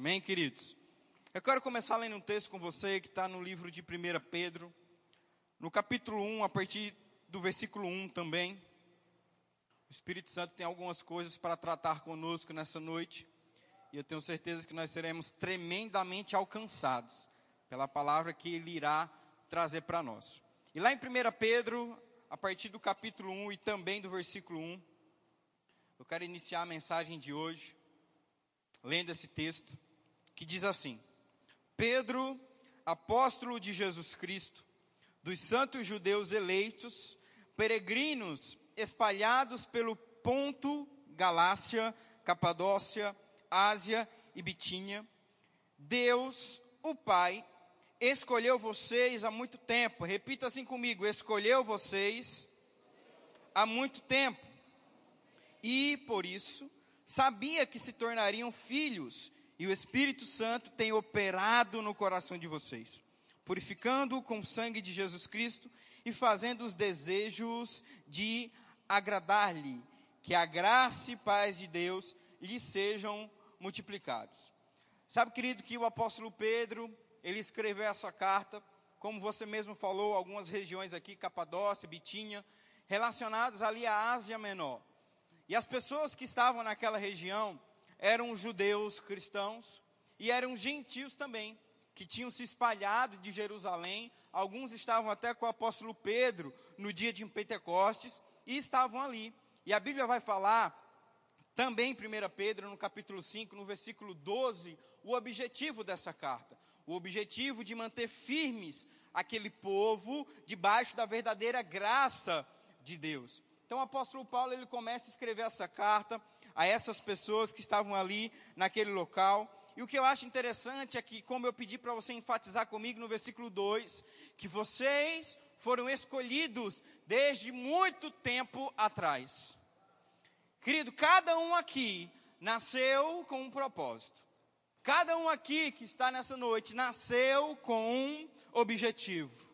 Amém, queridos? Eu quero começar lendo um texto com você que está no livro de 1 Pedro, no capítulo 1, a partir do versículo 1 também. O Espírito Santo tem algumas coisas para tratar conosco nessa noite, e eu tenho certeza que nós seremos tremendamente alcançados pela palavra que ele irá trazer para nós. E lá em 1 Pedro, a partir do capítulo 1 e também do versículo 1, eu quero iniciar a mensagem de hoje lendo esse texto que diz assim: Pedro, apóstolo de Jesus Cristo, dos santos judeus eleitos, peregrinos espalhados pelo Ponto, Galácia, Capadócia, Ásia e Bitínia, Deus, o Pai, escolheu vocês há muito tempo. Repita assim comigo: escolheu vocês há muito tempo. E por isso sabia que se tornariam filhos, e o Espírito Santo tem operado no coração de vocês, purificando-o com o sangue de Jesus Cristo e fazendo os desejos de agradar-lhe. Que a graça e paz de Deus lhe sejam multiplicados. Sabe, querido, que o apóstolo Pedro, ele escreveu essa carta, como você mesmo falou, algumas regiões aqui, Capadócia, Bitínia, relacionadas ali à Ásia Menor. E as pessoas que estavam naquela região eram judeus cristãos e eram gentios também, que tinham se espalhado de Jerusalém. Alguns estavam até com o apóstolo Pedro no dia de Pentecostes e estavam ali. E a Bíblia vai falar também em 1 Pedro, no capítulo 5, no versículo 12, o objetivo dessa carta o objetivo de manter firmes aquele povo debaixo da verdadeira graça de Deus. Então o apóstolo Paulo ele começa a escrever essa carta a essas pessoas que estavam ali naquele local. E o que eu acho interessante é que, como eu pedi para você enfatizar comigo no versículo 2, que vocês foram escolhidos desde muito tempo atrás. Querido, cada um aqui nasceu com um propósito. Cada um aqui que está nessa noite nasceu com um objetivo.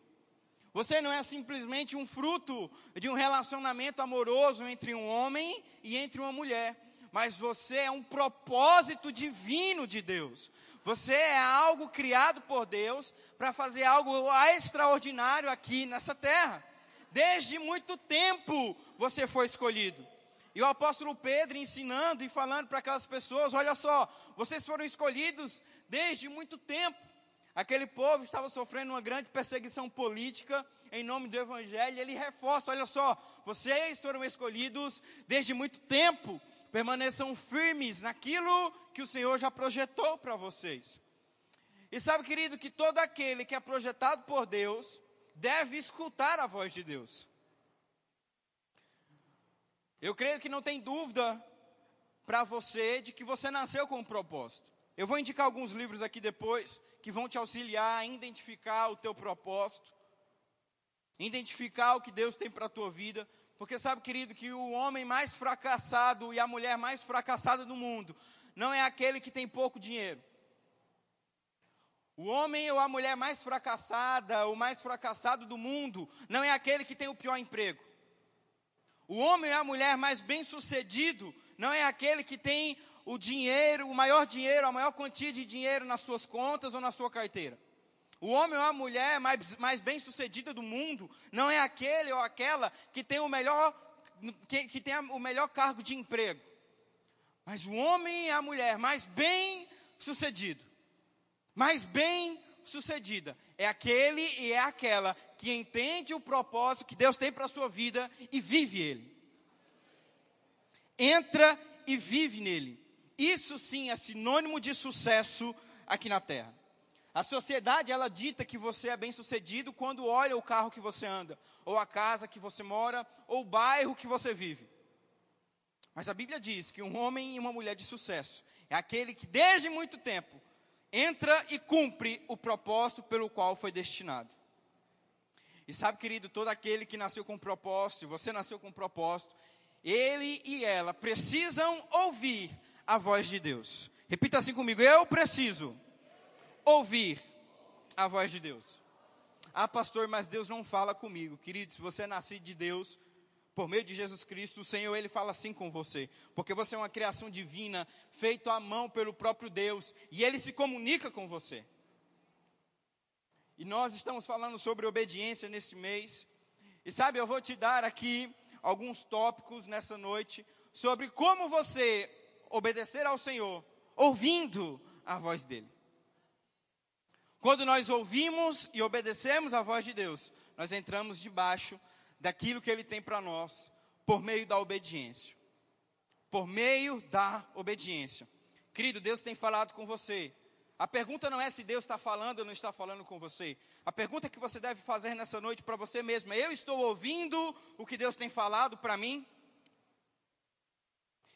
Você não é simplesmente um fruto de um relacionamento amoroso entre um homem e entre uma mulher, mas você é um propósito divino de Deus. Você é algo criado por Deus para fazer algo extraordinário aqui nessa terra. Desde muito tempo você foi escolhido. E o apóstolo Pedro ensinando e falando para aquelas pessoas: olha só, vocês foram escolhidos desde muito tempo. Aquele povo estava sofrendo uma grande perseguição política em nome do Evangelho, ele reforça: olha só, vocês foram escolhidos desde muito tempo, permaneçam firmes naquilo que o Senhor já projetou para vocês. E sabe, querido, que todo aquele que é projetado por Deus deve escutar a voz de Deus. Eu creio que não tem dúvida para você de que você nasceu com um propósito. Eu vou indicar alguns livros aqui depois que vão te auxiliar a identificar o teu propósito, identificar o que Deus tem para a tua vida, porque sabe, querido, que o homem mais fracassado e a mulher mais fracassada do mundo não é aquele que tem pouco dinheiro. O homem ou a mulher mais fracassada, o mais fracassado do mundo, não é aquele que tem o pior emprego. O homem ou a mulher mais bem-sucedido não é aquele que tem o dinheiro, o maior dinheiro, a maior quantia de dinheiro nas suas contas ou na sua carteira. O homem ou a mulher mais, mais bem-sucedida do mundo não é aquele ou aquela que tem o melhor que, que tem o melhor cargo de emprego. Mas o homem e a mulher mais bem-sucedido, mais bem-sucedida, é aquele e é aquela que entende o propósito que Deus tem para a sua vida e vive ele. Entra e vive nele. Isso sim é sinônimo de sucesso aqui na terra. A sociedade ela dita que você é bem-sucedido quando olha o carro que você anda, ou a casa que você mora, ou o bairro que você vive. Mas a Bíblia diz que um homem e uma mulher de sucesso é aquele que desde muito tempo entra e cumpre o propósito pelo qual foi destinado. E sabe, querido, todo aquele que nasceu com propósito, você nasceu com propósito, ele e ela precisam ouvir a voz de Deus. Repita assim comigo: eu preciso ouvir a voz de Deus. Ah, pastor, mas Deus não fala comigo. Querido, se você é nascido de Deus, por meio de Jesus Cristo, o Senhor ele fala assim com você, porque você é uma criação divina, feito à mão pelo próprio Deus, e ele se comunica com você. E nós estamos falando sobre obediência nesse mês. E sabe, eu vou te dar aqui alguns tópicos nessa noite sobre como você obedecer ao Senhor, ouvindo a voz dele. Quando nós ouvimos e obedecemos a voz de Deus, nós entramos debaixo daquilo que Ele tem para nós, por meio da obediência. Por meio da obediência. Querido, Deus tem falado com você. A pergunta não é se Deus está falando ou não está falando com você. A pergunta que você deve fazer nessa noite para você mesmo é: eu estou ouvindo o que Deus tem falado para mim?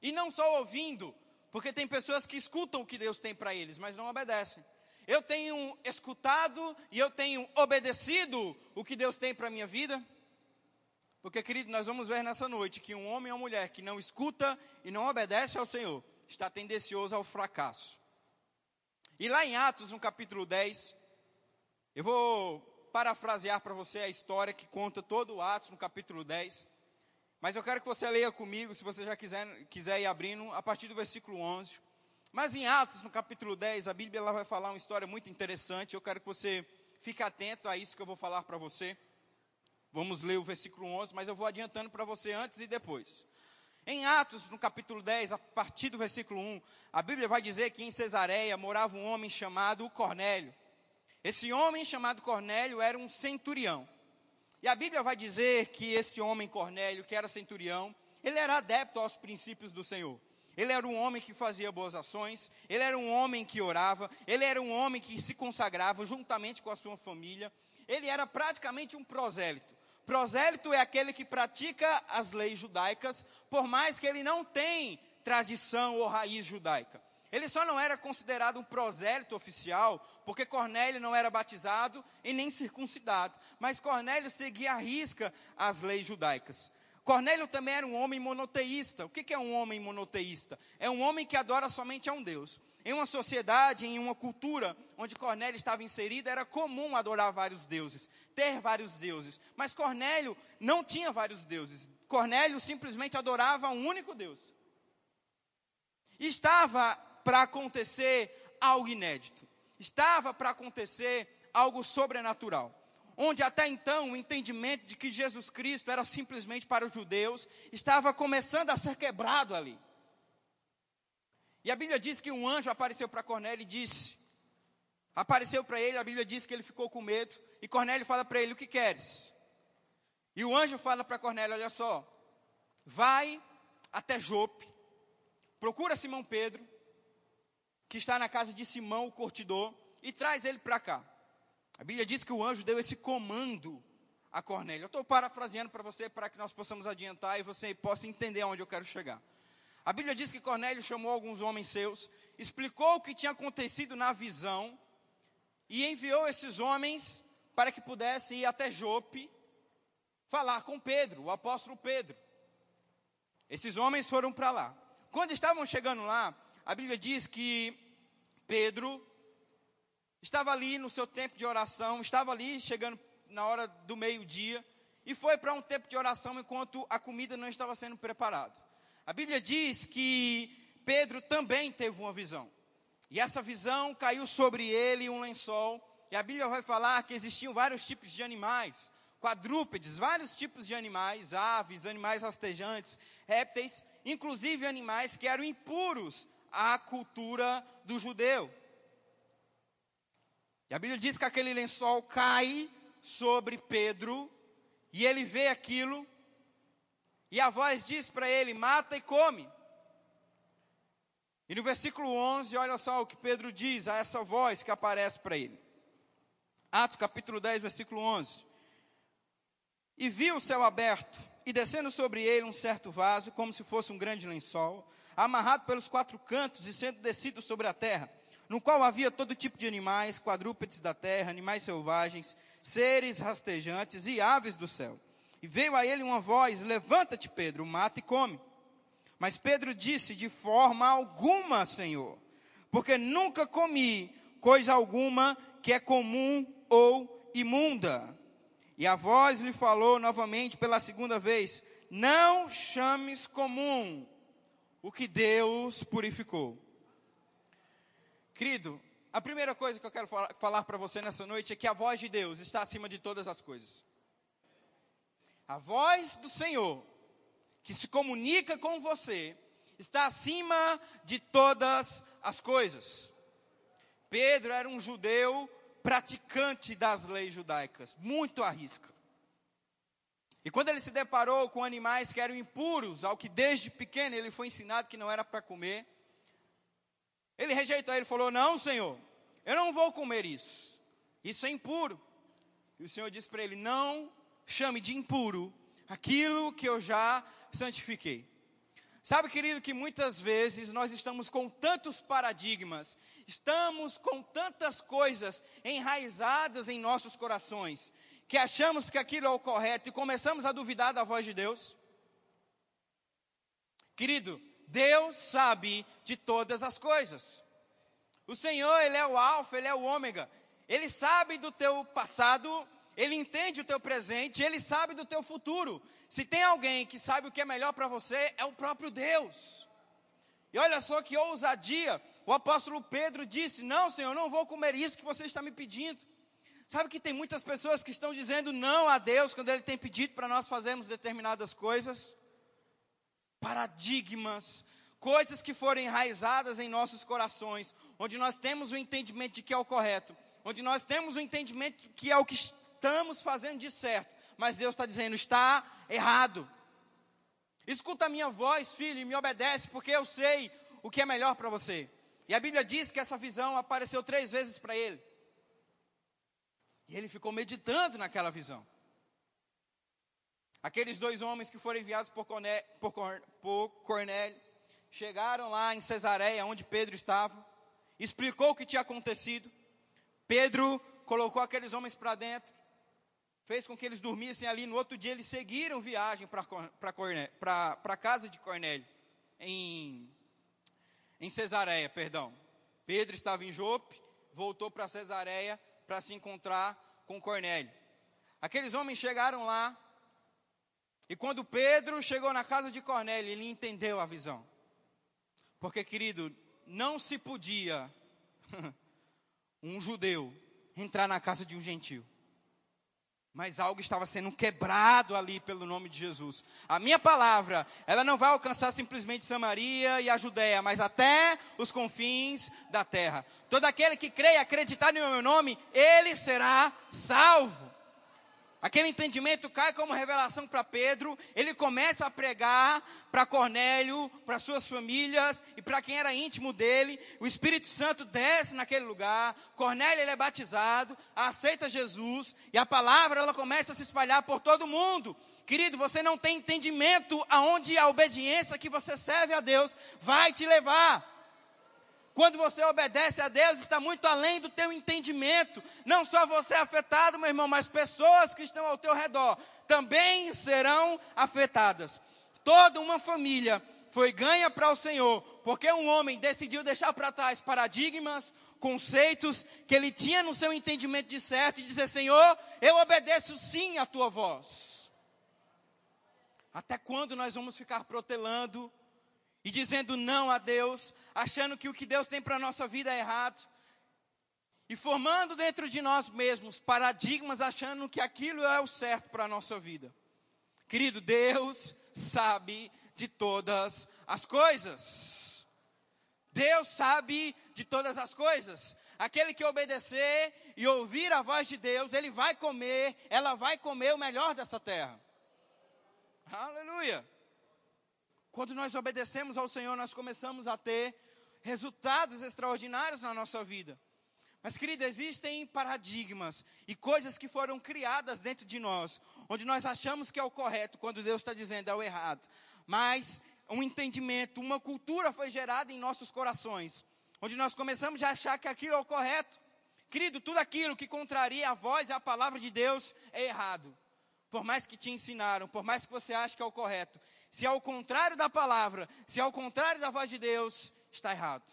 E não só ouvindo, porque tem pessoas que escutam o que Deus tem para eles, mas não obedecem. Eu tenho escutado e eu tenho obedecido o que Deus tem para a minha vida? Porque, querido, nós vamos ver nessa noite que um homem ou mulher que não escuta e não obedece ao Senhor está tendencioso ao fracasso. E lá em Atos, no capítulo 10, eu vou parafrasear para você a história que conta todo o Atos, no capítulo 10. Mas eu quero que você leia comigo, se você já quiser, quiser ir abrindo, a partir do versículo 11. Mas em Atos, no capítulo 10, a Bíblia ela vai falar uma história muito interessante. Eu quero que você fique atento a isso que eu vou falar para você. Vamos ler o versículo 11, mas eu vou adiantando para você antes e depois. Em Atos, no capítulo 10, a partir do versículo 1, a Bíblia vai dizer que em Cesareia morava um homem chamado Cornélio. Esse homem chamado Cornélio era um centurião. E a Bíblia vai dizer que esse homem Cornélio, que era centurião, ele era adepto aos princípios do Senhor. Ele era um homem que fazia boas ações, ele era um homem que orava, ele era um homem que se consagrava juntamente com a sua família. Ele era praticamente um prosélito. Prosélito é aquele que pratica as leis judaicas, por mais que ele não tenha tradição ou raiz judaica. Ele só não era considerado um prosélito oficial, porque Cornélio não era batizado e nem circuncidado. Mas Cornélio seguia à risca as leis judaicas. Cornélio também era um homem monoteísta. O que é um homem monoteísta? É um homem que adora somente a um Deus. Em uma sociedade, em uma cultura onde Cornélio estava inserido, era comum adorar vários deuses, ter vários deuses. Mas Cornélio não tinha vários deuses. Cornélio simplesmente adorava um único Deus. Estava para acontecer algo inédito. Estava para acontecer algo sobrenatural. Onde até então o entendimento de que Jesus Cristo era simplesmente para os judeus estava começando a ser quebrado ali. E a Bíblia diz que um anjo apareceu para Cornélio e disse: Apareceu para ele, a Bíblia diz que ele ficou com medo. E Cornélio fala para ele: O que queres? E o anjo fala para Cornélio: Olha só, vai até Jope, procura Simão Pedro, que está na casa de Simão, o curtidor, e traz ele para cá. A Bíblia diz que o anjo deu esse comando a Cornélio. Eu estou parafraseando para você para que nós possamos adiantar e você possa entender aonde eu quero chegar. A Bíblia diz que Cornélio chamou alguns homens seus, explicou o que tinha acontecido na visão e enviou esses homens para que pudessem ir até Jope falar com Pedro, o apóstolo Pedro. Esses homens foram para lá. Quando estavam chegando lá, a Bíblia diz que Pedro estava ali no seu tempo de oração, estava ali chegando na hora do meio-dia e foi para um tempo de oração enquanto a comida não estava sendo preparada. A Bíblia diz que Pedro também teve uma visão. E essa visão caiu sobre ele um lençol. E a Bíblia vai falar que existiam vários tipos de animais, quadrúpedes, vários tipos de animais, aves, animais rastejantes, répteis, inclusive animais que eram impuros à cultura do judeu. E a Bíblia diz que aquele lençol cai sobre Pedro, e ele vê aquilo, e a voz diz para ele: mata e come. E no versículo 11, olha só o que Pedro diz a essa voz que aparece para ele. Atos capítulo 10, versículo 11. E viu o céu aberto, e descendo sobre ele um certo vaso, como se fosse um grande lençol, amarrado pelos quatro cantos e sendo descido sobre a terra, no qual havia todo tipo de animais, quadrúpedes da terra, animais selvagens, seres rastejantes e aves do céu. E veio a ele uma voz: Levanta-te, Pedro, mata e come. Mas Pedro disse: De forma alguma, Senhor, porque nunca comi coisa alguma que é comum ou imunda. E a voz lhe falou novamente pela segunda vez: não chames comum o que Deus purificou. Querido, a primeira coisa que eu quero falar para você nessa noite é que a voz de Deus está acima de todas as coisas. A voz do Senhor, que se comunica com você, está acima de todas as coisas. Pedro era um judeu praticante das leis judaicas, muito à risca. E quando ele se deparou com animais que eram impuros, ao que desde pequeno ele foi ensinado que não era para comer, ele rejeitou, ele falou: Não, Senhor, eu não vou comer isso, isso é impuro. E o Senhor disse para ele: Não chame de impuro aquilo que eu já santifiquei. Sabe, querido, que muitas vezes nós estamos com tantos paradigmas, estamos com tantas coisas enraizadas em nossos corações, que achamos que aquilo é o correto e começamos a duvidar da voz de Deus? Querido, Deus sabe de todas as coisas. O Senhor, Ele é o Alfa, Ele é o Ômega. Ele sabe do teu passado, Ele entende o teu presente, Ele sabe do teu futuro. Se tem alguém que sabe o que é melhor para você, é o próprio Deus. E olha só que ousadia. O apóstolo Pedro disse: Não, Senhor, não vou comer isso que você está me pedindo. Sabe que tem muitas pessoas que estão dizendo não a Deus quando Ele tem pedido para nós fazermos determinadas coisas? Paradigmas, coisas que foram enraizadas em nossos corações, onde nós temos o entendimento de que é o correto, onde nós temos o entendimento que é o que estamos fazendo de certo, mas Deus está dizendo, está errado. Escuta a minha voz, filho, e me obedece, porque eu sei o que é melhor para você. E a Bíblia diz que essa visão apareceu três vezes para ele. E ele ficou meditando naquela visão. Aqueles dois homens que foram enviados por Cornélio, por, por Cornélio chegaram lá em Cesareia, onde Pedro estava, explicou o que tinha acontecido. Pedro colocou aqueles homens para dentro, fez com que eles dormissem ali. No outro dia, eles seguiram viagem para a casa de Cornélio, em, em Cesareia, perdão. Pedro estava em Jope, voltou para Cesareia para se encontrar com Cornélio. Aqueles homens chegaram lá, e quando Pedro chegou na casa de Cornélio, ele entendeu a visão. Porque, querido, não se podia um judeu entrar na casa de um gentio. Mas algo estava sendo quebrado ali pelo nome de Jesus. A minha palavra, ela não vai alcançar simplesmente Samaria e a Judéia, mas até os confins da terra. Todo aquele que crê e acreditar no meu nome, ele será salvo. Aquele entendimento cai como revelação para Pedro, ele começa a pregar para Cornélio, para suas famílias e para quem era íntimo dele. O Espírito Santo desce naquele lugar. Cornélio ele é batizado, aceita Jesus e a palavra ela começa a se espalhar por todo mundo. Querido, você não tem entendimento aonde a obediência que você serve a Deus vai te levar. Quando você obedece a Deus, está muito além do teu entendimento. Não só você é afetado, meu irmão, mas pessoas que estão ao teu redor também serão afetadas. Toda uma família foi ganha para o Senhor, porque um homem decidiu deixar para trás paradigmas, conceitos que ele tinha no seu entendimento de certo e dizer: Senhor, eu obedeço sim a tua voz. Até quando nós vamos ficar protelando e dizendo não a Deus, achando que o que Deus tem para a nossa vida é errado, e formando dentro de nós mesmos paradigmas, achando que aquilo é o certo para a nossa vida. Querido, Deus sabe de todas as coisas. Deus sabe de todas as coisas. Aquele que obedecer e ouvir a voz de Deus, ele vai comer, ela vai comer o melhor dessa terra. Aleluia. Quando nós obedecemos ao Senhor, nós começamos a ter resultados extraordinários na nossa vida. Mas, querido, existem paradigmas e coisas que foram criadas dentro de nós, onde nós achamos que é o correto, quando Deus está dizendo é o errado. Mas um entendimento, uma cultura foi gerada em nossos corações, onde nós começamos a achar que aquilo é o correto. Querido, tudo aquilo que contraria a voz e a palavra de Deus é errado. Por mais que te ensinaram, por mais que você ache que é o correto, se ao contrário da palavra, se ao contrário da voz de Deus, está errado.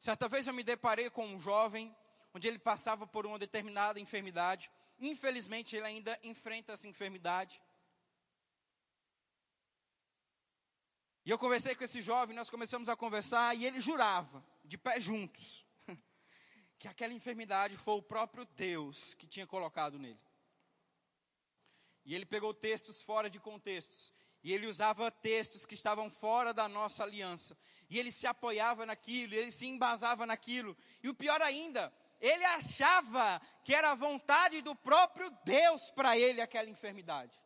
Certa vez eu me deparei com um jovem, onde ele passava por uma determinada enfermidade. Infelizmente, ele ainda enfrenta essa enfermidade. E eu conversei com esse jovem, nós começamos a conversar e ele jurava, de pé juntos, que aquela enfermidade foi o próprio Deus que tinha colocado nele. E ele pegou textos fora de contextos. E ele usava textos que estavam fora da nossa aliança. E ele se apoiava naquilo, ele se embasava naquilo. E o pior ainda, ele achava que era a vontade do próprio Deus para ele aquela enfermidade.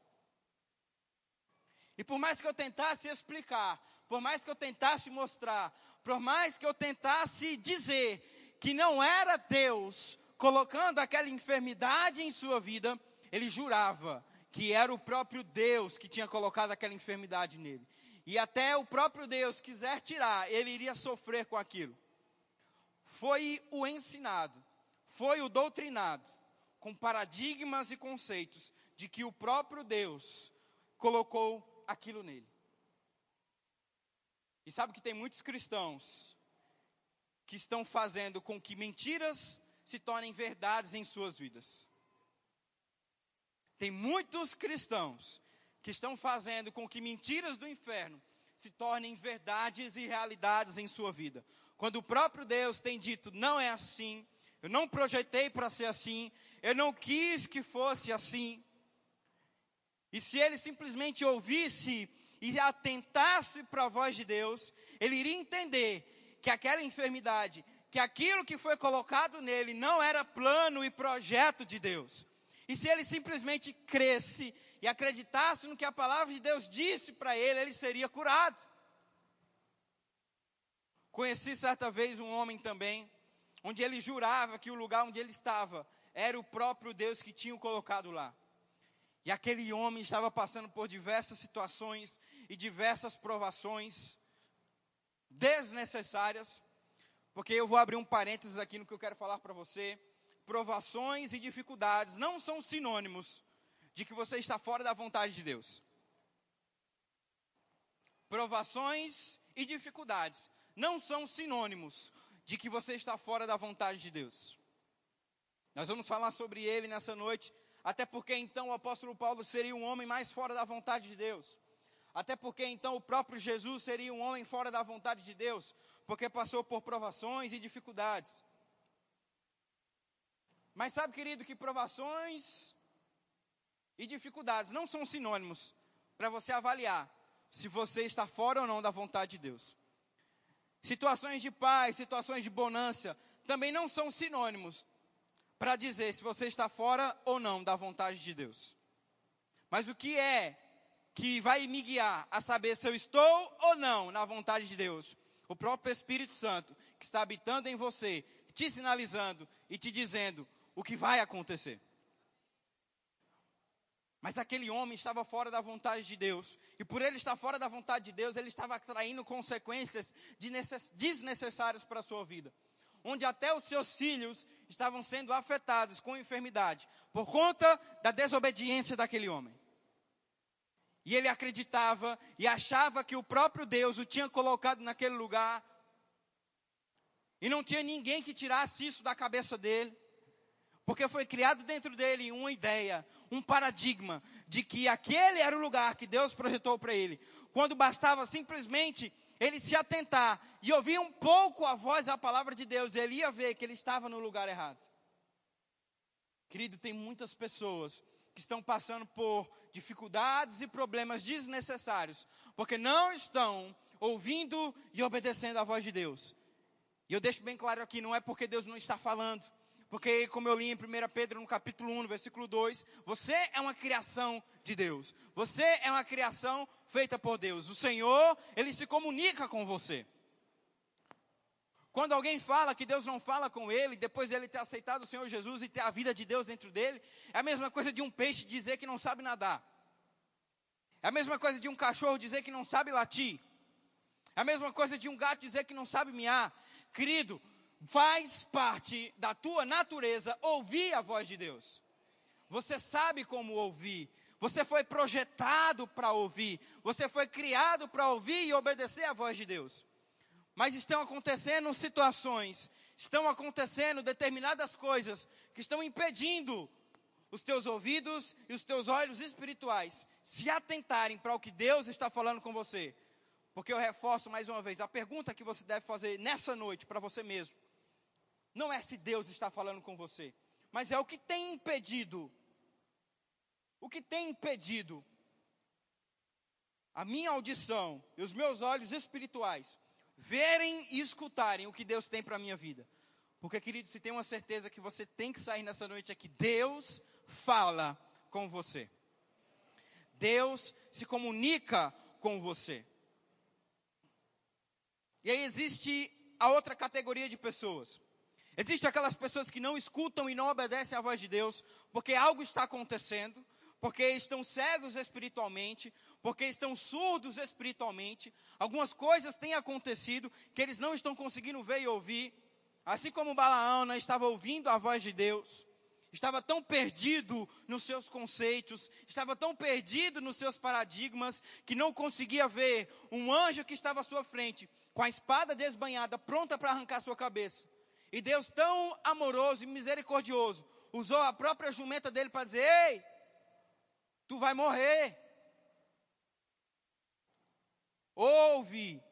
E por mais que eu tentasse explicar, por mais que eu tentasse mostrar, por mais que eu tentasse dizer que não era Deus colocando aquela enfermidade em sua vida, ele jurava que era o próprio Deus que tinha colocado aquela enfermidade nele. E até o próprio Deus quiser tirar, ele iria sofrer com aquilo. Foi o ensinado, foi o doutrinado, com paradigmas e conceitos de que o próprio Deus colocou aquilo nele. E sabe que tem muitos cristãos que estão fazendo com que mentiras se tornem verdades em suas vidas. Tem muitos cristãos que estão fazendo com que mentiras do inferno se tornem verdades e realidades em sua vida. Quando o próprio Deus tem dito, não é assim, eu não projetei para ser assim, eu não quis que fosse assim. E se ele simplesmente ouvisse e atentasse para a voz de Deus, ele iria entender que aquela enfermidade, que aquilo que foi colocado nele não era plano e projeto de Deus, e se ele simplesmente cresce e acreditasse no que a palavra de Deus disse para ele, ele seria curado. Conheci certa vez um homem também, onde ele jurava que o lugar onde ele estava era o próprio Deus que tinha o colocado lá. E aquele homem estava passando por diversas situações e diversas provações desnecessárias, porque eu vou abrir um parênteses aqui no que eu quero falar para você provações e dificuldades não são sinônimos de que você está fora da vontade de Deus. Provações e dificuldades não são sinônimos de que você está fora da vontade de Deus. Nós vamos falar sobre ele nessa noite, até porque então o apóstolo Paulo seria um homem mais fora da vontade de Deus. Até porque então o próprio Jesus seria um homem fora da vontade de Deus, porque passou por provações e dificuldades. Mas sabe, querido, que provações e dificuldades não são sinônimos para você avaliar se você está fora ou não da vontade de Deus. Situações de paz, situações de bonança também não são sinônimos para dizer se você está fora ou não da vontade de Deus. Mas o que é que vai me guiar a saber se eu estou ou não na vontade de Deus? O próprio Espírito Santo que está habitando em você, te sinalizando e te dizendo o que vai acontecer. Mas aquele homem estava fora da vontade de Deus. E por ele estar fora da vontade de Deus, ele estava atraindo consequências desnecessárias para a sua vida. Onde até os seus filhos estavam sendo afetados com enfermidade, por conta da desobediência daquele homem. E ele acreditava e achava que o próprio Deus o tinha colocado naquele lugar. E não tinha ninguém que tirasse isso da cabeça dele. Porque foi criado dentro dele uma ideia, um paradigma de que aquele era o lugar que Deus projetou para ele. Quando bastava simplesmente ele se atentar e ouvir um pouco a voz a palavra de Deus, ele ia ver que ele estava no lugar errado. Querido, tem muitas pessoas que estão passando por dificuldades e problemas desnecessários, porque não estão ouvindo e obedecendo a voz de Deus. E eu deixo bem claro aqui, não é porque Deus não está falando, porque, como eu li em 1 Pedro, no capítulo 1, no versículo 2, você é uma criação de Deus. Você é uma criação feita por Deus. O Senhor, Ele se comunica com você. Quando alguém fala que Deus não fala com ele, depois dele ter aceitado o Senhor Jesus e ter a vida de Deus dentro dele, é a mesma coisa de um peixe dizer que não sabe nadar. É a mesma coisa de um cachorro dizer que não sabe latir. É a mesma coisa de um gato dizer que não sabe miar. Querido, faz parte da tua natureza ouvir a voz de Deus. Você sabe como ouvir. Você foi projetado para ouvir. Você foi criado para ouvir e obedecer a voz de Deus. Mas estão acontecendo situações, estão acontecendo determinadas coisas que estão impedindo os teus ouvidos e os teus olhos espirituais se atentarem para o que Deus está falando com você. Porque eu reforço mais uma vez, a pergunta que você deve fazer nessa noite para você mesmo, não é se Deus está falando com você, mas é o que tem impedido, o que tem impedido a minha audição e os meus olhos espirituais verem e escutarem o que Deus tem para a minha vida. Porque, querido, se tem uma certeza que você tem que sair nessa noite é que Deus fala com você. Deus se comunica com você. E aí existe a outra categoria de pessoas. Existem aquelas pessoas que não escutam e não obedecem à voz de Deus, porque algo está acontecendo, porque estão cegos espiritualmente, porque estão surdos espiritualmente. Algumas coisas têm acontecido que eles não estão conseguindo ver e ouvir. Assim como Balaão não estava ouvindo a voz de Deus, estava tão perdido nos seus conceitos, estava tão perdido nos seus paradigmas, que não conseguia ver um anjo que estava à sua frente, com a espada desbanhada, pronta para arrancar sua cabeça. E Deus, tão amoroso e misericordioso, usou a própria jumenta dele para dizer: Ei, tu vai morrer. Ouve,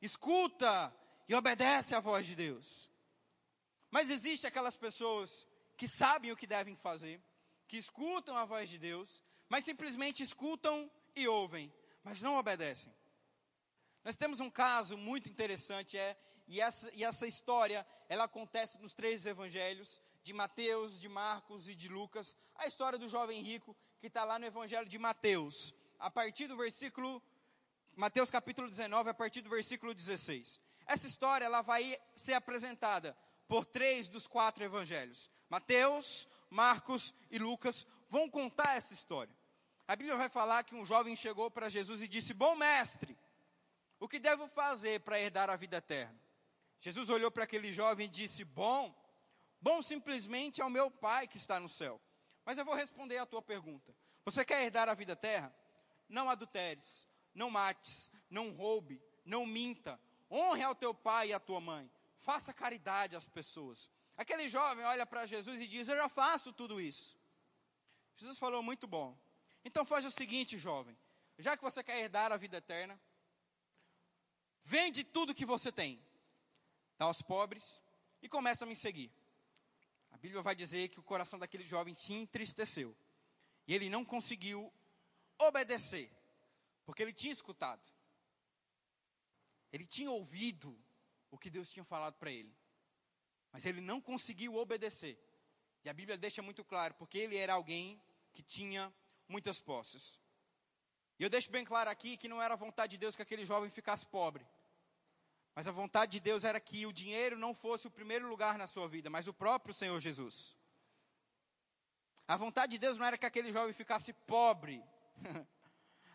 escuta e obedece à voz de Deus. Mas existe aquelas pessoas que sabem o que devem fazer, que escutam a voz de Deus, mas simplesmente escutam e ouvem, mas não obedecem. Nós temos um caso muito interessante, é, e, essa, e essa história, ela acontece nos três evangelhos, de Mateus, de Marcos e de Lucas, a história do jovem rico, que está lá no evangelho de Mateus, a partir do versículo, Mateus capítulo 19, a partir do versículo 16. Essa história, ela vai ser apresentada por três dos quatro evangelhos. Mateus, Marcos e Lucas vão contar essa história. A Bíblia vai falar que um jovem chegou para Jesus e disse: Bom mestre, o que devo fazer para herdar a vida eterna? Jesus olhou para aquele jovem e disse: Bom, bom simplesmente é o meu Pai que está no céu. Mas eu vou responder a tua pergunta. Você quer herdar a vida eterna? Não adulteres, não mates, não roube, não minta, honre ao teu pai e à tua mãe, faça caridade às pessoas. Aquele jovem olha para Jesus e diz: Eu já faço tudo isso. Jesus falou: Muito bom. Então faz o seguinte, jovem: já que você quer herdar a vida eterna, vende tudo que você tem, dá aos pobres e começa a me seguir. A Bíblia vai dizer que o coração daquele jovem se entristeceu e ele não conseguiu obedecer, porque ele tinha escutado, ele tinha ouvido o que Deus tinha falado para ele. Mas ele não conseguiu obedecer. E a Bíblia deixa muito claro, porque ele era alguém que tinha muitas posses. E eu deixo bem claro aqui que não era vontade de Deus que aquele jovem ficasse pobre. Mas a vontade de Deus era que o dinheiro não fosse o primeiro lugar na sua vida, mas o próprio Senhor Jesus. A vontade de Deus não era que aquele jovem ficasse pobre.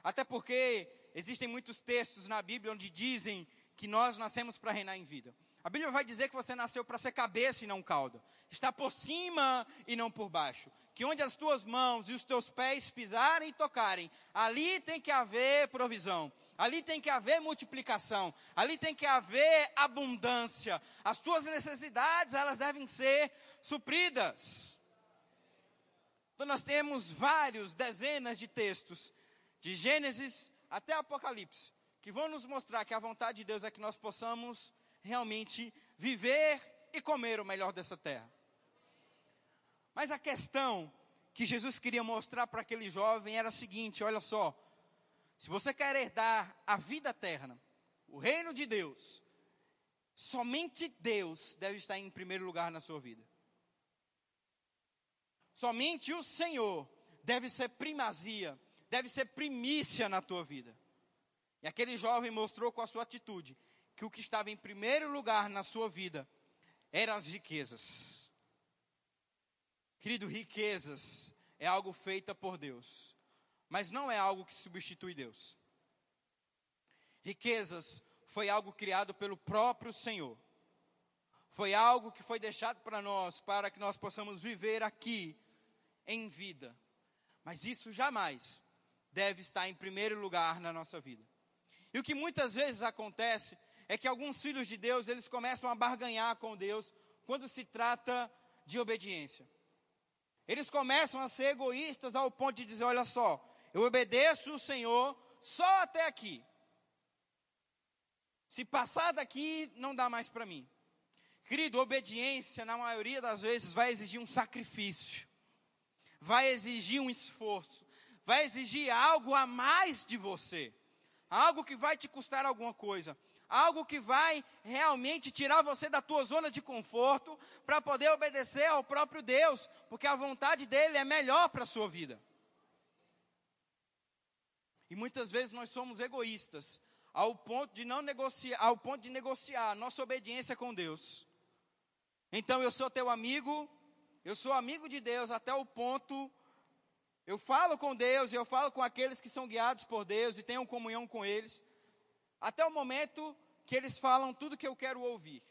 Até porque existem muitos textos na Bíblia onde dizem que nós nascemos para reinar em vida. A Bíblia vai dizer que você nasceu para ser cabeça e não cauda. Está por cima e não por baixo. Que onde as tuas mãos e os teus pés pisarem e tocarem, ali tem que haver provisão. Ali tem que haver multiplicação, ali tem que haver abundância. As tuas necessidades, elas devem ser supridas. Então nós temos vários, dezenas de textos, de Gênesis até Apocalipse, que vão nos mostrar que a vontade de Deus é que nós possamos realmente viver e comer o melhor dessa terra. Mas a questão que Jesus queria mostrar para aquele jovem era a seguinte: olha só, se você quer herdar a vida eterna, o reino de Deus, somente Deus deve estar em primeiro lugar na sua vida. Somente o Senhor deve ser primazia, deve ser primícia na tua vida. E aquele jovem mostrou com a sua atitude que o que estava em primeiro lugar na sua vida eram as riquezas. Querido, riquezas é algo feita por Deus, mas não é algo que substitui Deus. Riquezas foi algo criado pelo próprio Senhor. Foi algo que foi deixado para nós, para que nós possamos viver aqui em vida. Mas isso jamais deve estar em primeiro lugar na nossa vida. E o que muitas vezes acontece é que alguns filhos de Deus, eles começam a barganhar com Deus quando se trata de obediência. Eles começam a ser egoístas ao ponto de dizer: olha só, eu obedeço o Senhor só até aqui. Se passar daqui, não dá mais para mim. Querido, obediência, na maioria das vezes, vai exigir um sacrifício, vai exigir um esforço, vai exigir algo a mais de você, algo que vai te custar alguma coisa, algo que vai realmente tirar você da tua zona de conforto para poder obedecer ao próprio Deus, porque a vontade dele é melhor para a sua vida. E muitas vezes nós somos egoístas, ao ponto de não negociar, ao ponto de negociar nossa obediência com Deus. Então eu sou teu amigo, eu sou amigo de Deus até o ponto eu falo com Deus, eu falo com aqueles que são guiados por Deus e tenho comunhão com eles, até o momento que eles falam tudo que eu quero ouvir.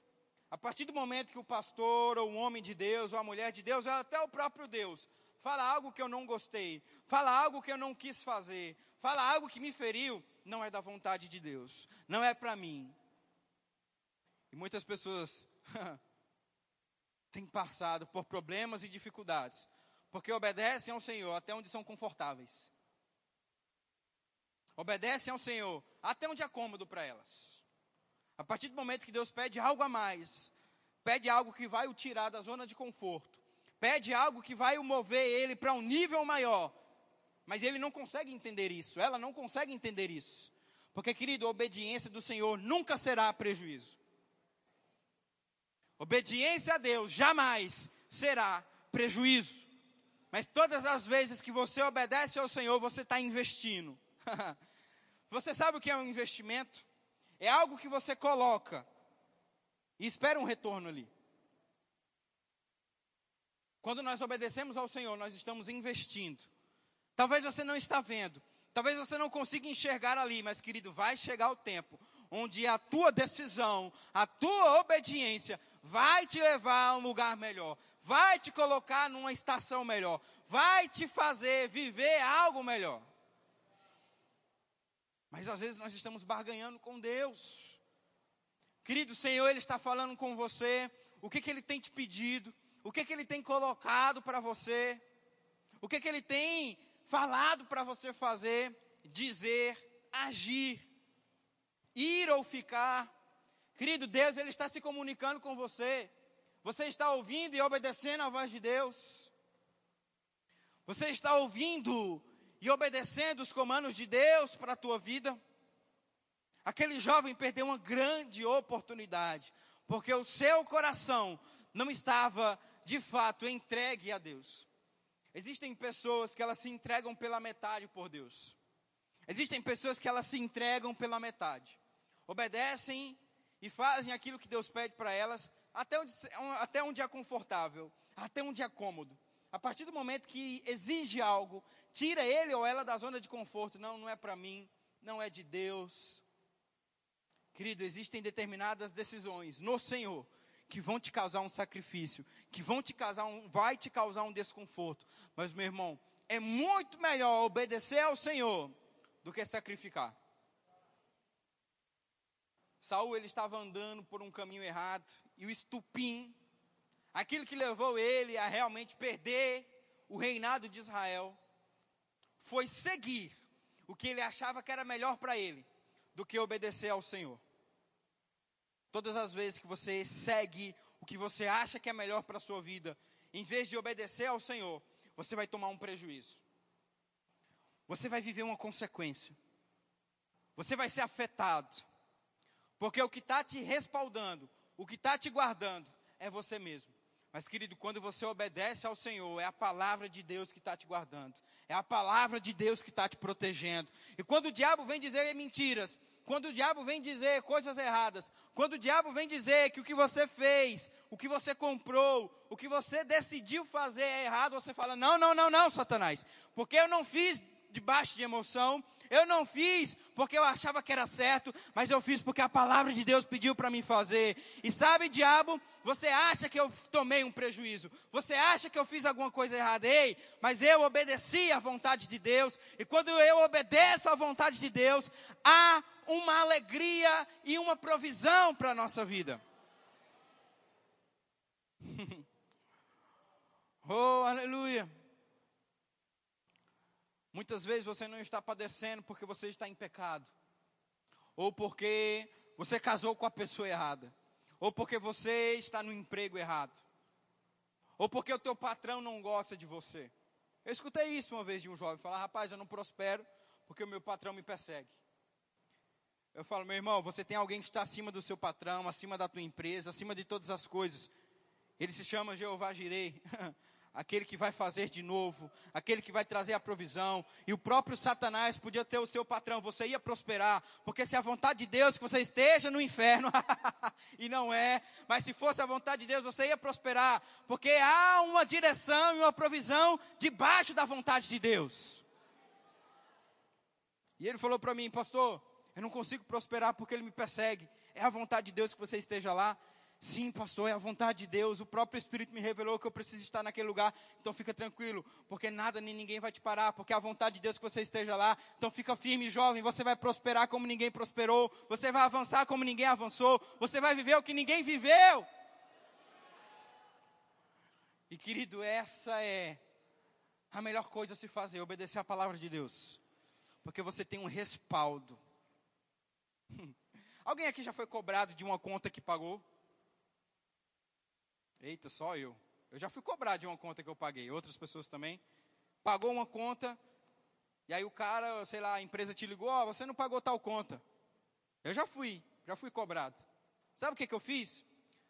A partir do momento que o pastor, ou um homem de Deus, ou a mulher de Deus, ou até o próprio Deus, fala algo que eu não gostei, fala algo que eu não quis fazer, fala algo que me feriu, não é da vontade de Deus, não é para mim. E muitas pessoas têm passado por problemas e dificuldades, porque obedecem ao Senhor até onde são confortáveis. Obedecem ao Senhor até onde é cômodo para elas. A partir do momento que Deus pede algo a mais, pede algo que vai o tirar da zona de conforto, pede algo que vai o mover ele para um nível maior, mas ele não consegue entender isso, ela não consegue entender isso. Porque, querido, a obediência do Senhor nunca será prejuízo. Obediência a Deus jamais será prejuízo. Mas todas as vezes que você obedece ao Senhor, você está investindo. você sabe o que é um investimento? É algo que você coloca e espera um retorno ali. Quando nós obedecemos ao Senhor, nós estamos investindo. Talvez você não está vendo, talvez você não consiga enxergar ali, mas querido, vai chegar o tempo onde a tua decisão, a tua obediência vai te levar a um lugar melhor, vai te colocar numa estação melhor, vai te fazer viver algo melhor. Mas às vezes nós estamos barganhando com Deus. Querido Senhor, Ele está falando com você. O que, que Ele tem te pedido? O que, que Ele tem colocado para você? O que, que Ele tem falado para você fazer, dizer, agir, ir ou ficar. Querido Deus, Ele está se comunicando com você. Você está ouvindo e obedecendo a voz de Deus. Você está ouvindo e obedecendo os comandos de Deus para a tua vida. Aquele jovem perdeu uma grande oportunidade, porque o seu coração não estava de fato entregue a Deus. Existem pessoas que elas se entregam pela metade por Deus. Existem pessoas que elas se entregam pela metade. Obedecem e fazem aquilo que Deus pede para elas, até onde, até onde é confortável, até onde é cômodo. A partir do momento que exige algo, tira ele ou ela da zona de conforto. Não, não é para mim, não é de Deus. Querido, existem determinadas decisões no Senhor que vão te causar um sacrifício, que vão te causar um, vai te causar um desconforto. Mas meu irmão, é muito melhor obedecer ao Senhor do que sacrificar. Saul ele estava andando por um caminho errado e o estupim, aquilo que levou ele a realmente perder o reinado de Israel, foi seguir o que ele achava que era melhor para ele do que obedecer ao Senhor. Todas as vezes que você segue o que você acha que é melhor para a sua vida, em vez de obedecer ao Senhor, você vai tomar um prejuízo. Você vai viver uma consequência. Você vai ser afetado. Porque o que está te respaldando, o que está te guardando, é você mesmo. Mas, querido, quando você obedece ao Senhor, é a palavra de Deus que está te guardando, é a palavra de Deus que está te protegendo. E quando o diabo vem dizer mentiras, quando o diabo vem dizer coisas erradas, quando o diabo vem dizer que o que você fez, o que você comprou, o que você decidiu fazer é errado, você fala: não, não, não, não, Satanás, porque eu não fiz debaixo de emoção, eu não fiz porque eu achava que era certo, mas eu fiz porque a palavra de Deus pediu para mim fazer. E sabe, diabo, você acha que eu tomei um prejuízo, você acha que eu fiz alguma coisa errada, ei, mas eu obedeci à vontade de Deus, e quando eu obedeço à vontade de Deus, há uma alegria e uma provisão para a nossa vida. oh, aleluia. Muitas vezes você não está padecendo porque você está em pecado, ou porque você casou com a pessoa errada, ou porque você está no emprego errado, ou porque o teu patrão não gosta de você. Eu escutei isso uma vez de um jovem falar: rapaz, eu não prospero porque o meu patrão me persegue. Eu falo, meu irmão, você tem alguém que está acima do seu patrão, acima da tua empresa, acima de todas as coisas. Ele se chama Jeová Jirei. aquele que vai fazer de novo, aquele que vai trazer a provisão. E o próprio Satanás podia ter o seu patrão, você ia prosperar, porque se a vontade de Deus que você esteja no inferno, e não é, mas se fosse a vontade de Deus, você ia prosperar, porque há uma direção e uma provisão debaixo da vontade de Deus. E ele falou para mim, pastor, eu não consigo prosperar porque ele me persegue. É a vontade de Deus que você esteja lá. Sim, pastor, é a vontade de Deus. O próprio Espírito me revelou que eu preciso estar naquele lugar. Então fica tranquilo, porque nada nem ninguém vai te parar, porque é a vontade de Deus que você esteja lá. Então fica firme, jovem. Você vai prosperar como ninguém prosperou. Você vai avançar como ninguém avançou. Você vai viver o que ninguém viveu. E querido, essa é a melhor coisa a se fazer, obedecer a palavra de Deus. Porque você tem um respaldo. Alguém aqui já foi cobrado de uma conta que pagou? Eita, só eu. Eu já fui cobrar de uma conta que eu paguei, outras pessoas também. Pagou uma conta, e aí o cara, sei lá, a empresa te ligou, ó, oh, você não pagou tal conta. Eu já fui, já fui cobrado. Sabe o que, que eu fiz?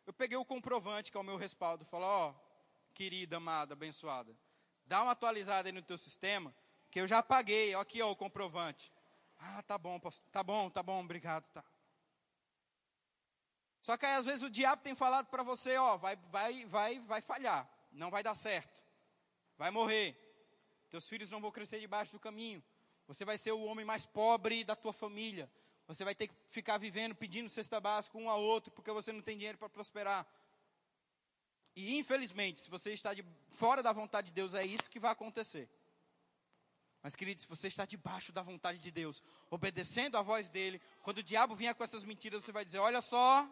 Eu peguei o comprovante, que é o meu respaldo, falou, ó, oh, querida, amada, abençoada, dá uma atualizada aí no teu sistema, que eu já paguei, ó, aqui ó, o comprovante. Ah, tá bom, tá bom, tá bom, obrigado, tá. Só que aí, às vezes o diabo tem falado para você, ó, vai, vai, vai, vai falhar, não vai dar certo, vai morrer, teus filhos não vão crescer debaixo do caminho, você vai ser o homem mais pobre da tua família, você vai ter que ficar vivendo pedindo cesta básica um a outro porque você não tem dinheiro para prosperar. E infelizmente, se você está de, fora da vontade de Deus, é isso que vai acontecer. Mas, queridos, se você está debaixo da vontade de Deus, obedecendo a voz dele, quando o diabo vier com essas mentiras, você vai dizer: Olha só,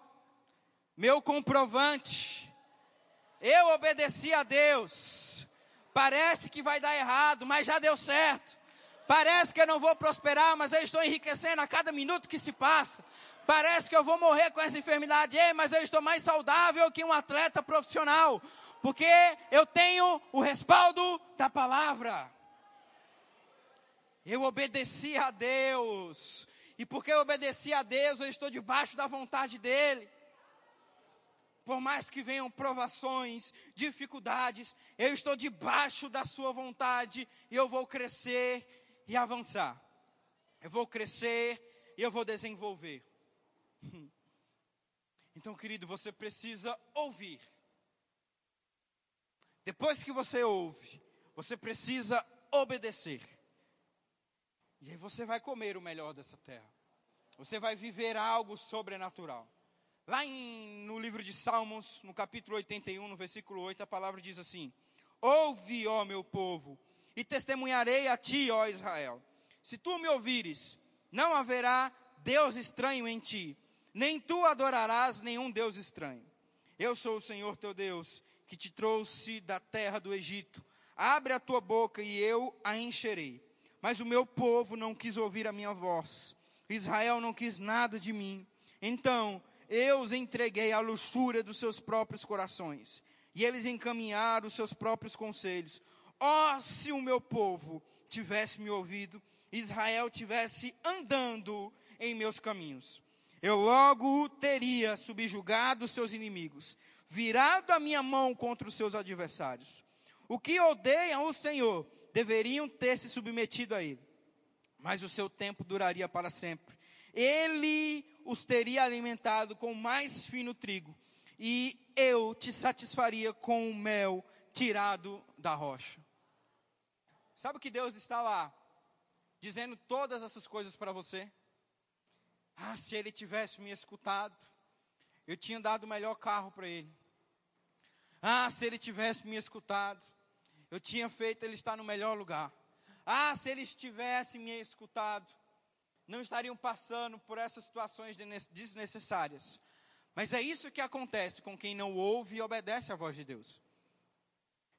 meu comprovante. Eu obedeci a Deus. Parece que vai dar errado, mas já deu certo. Parece que eu não vou prosperar, mas eu estou enriquecendo a cada minuto que se passa. Parece que eu vou morrer com essa enfermidade, mas eu estou mais saudável que um atleta profissional, porque eu tenho o respaldo da palavra. Eu obedeci a Deus, e porque eu obedeci a Deus, eu estou debaixo da vontade dEle. Por mais que venham provações, dificuldades, eu estou debaixo da Sua vontade e eu vou crescer e avançar. Eu vou crescer e eu vou desenvolver. Então, querido, você precisa ouvir. Depois que você ouve, você precisa obedecer. E aí você vai comer o melhor dessa terra. Você vai viver algo sobrenatural. Lá em, no livro de Salmos, no capítulo 81, no versículo 8, a palavra diz assim: Ouve, ó meu povo, e testemunharei a ti, ó Israel. Se tu me ouvires, não haverá Deus estranho em ti, nem tu adorarás nenhum Deus estranho. Eu sou o Senhor teu Deus, que te trouxe da terra do Egito. Abre a tua boca e eu a encherei. Mas o meu povo não quis ouvir a minha voz. Israel não quis nada de mim. Então eu os entreguei à luxúria dos seus próprios corações, e eles encaminharam os seus próprios conselhos. Ó, oh, se o meu povo tivesse me ouvido, Israel tivesse andando em meus caminhos. Eu logo teria subjugado os seus inimigos, virado a minha mão contra os seus adversários. O que odeiam o Senhor deveriam ter se submetido a ele, mas o seu tempo duraria para sempre. Ele os teria alimentado com mais fino trigo, e eu te satisfaria com o mel tirado da rocha. Sabe o que Deus está lá dizendo todas essas coisas para você? Ah, se ele tivesse me escutado, eu tinha dado o melhor carro para ele. Ah, se ele tivesse me escutado, eu tinha feito ele estar no melhor lugar. Ah, se ele tivesse me escutado, não estariam passando por essas situações desnecessárias. Mas é isso que acontece com quem não ouve e obedece à voz de Deus.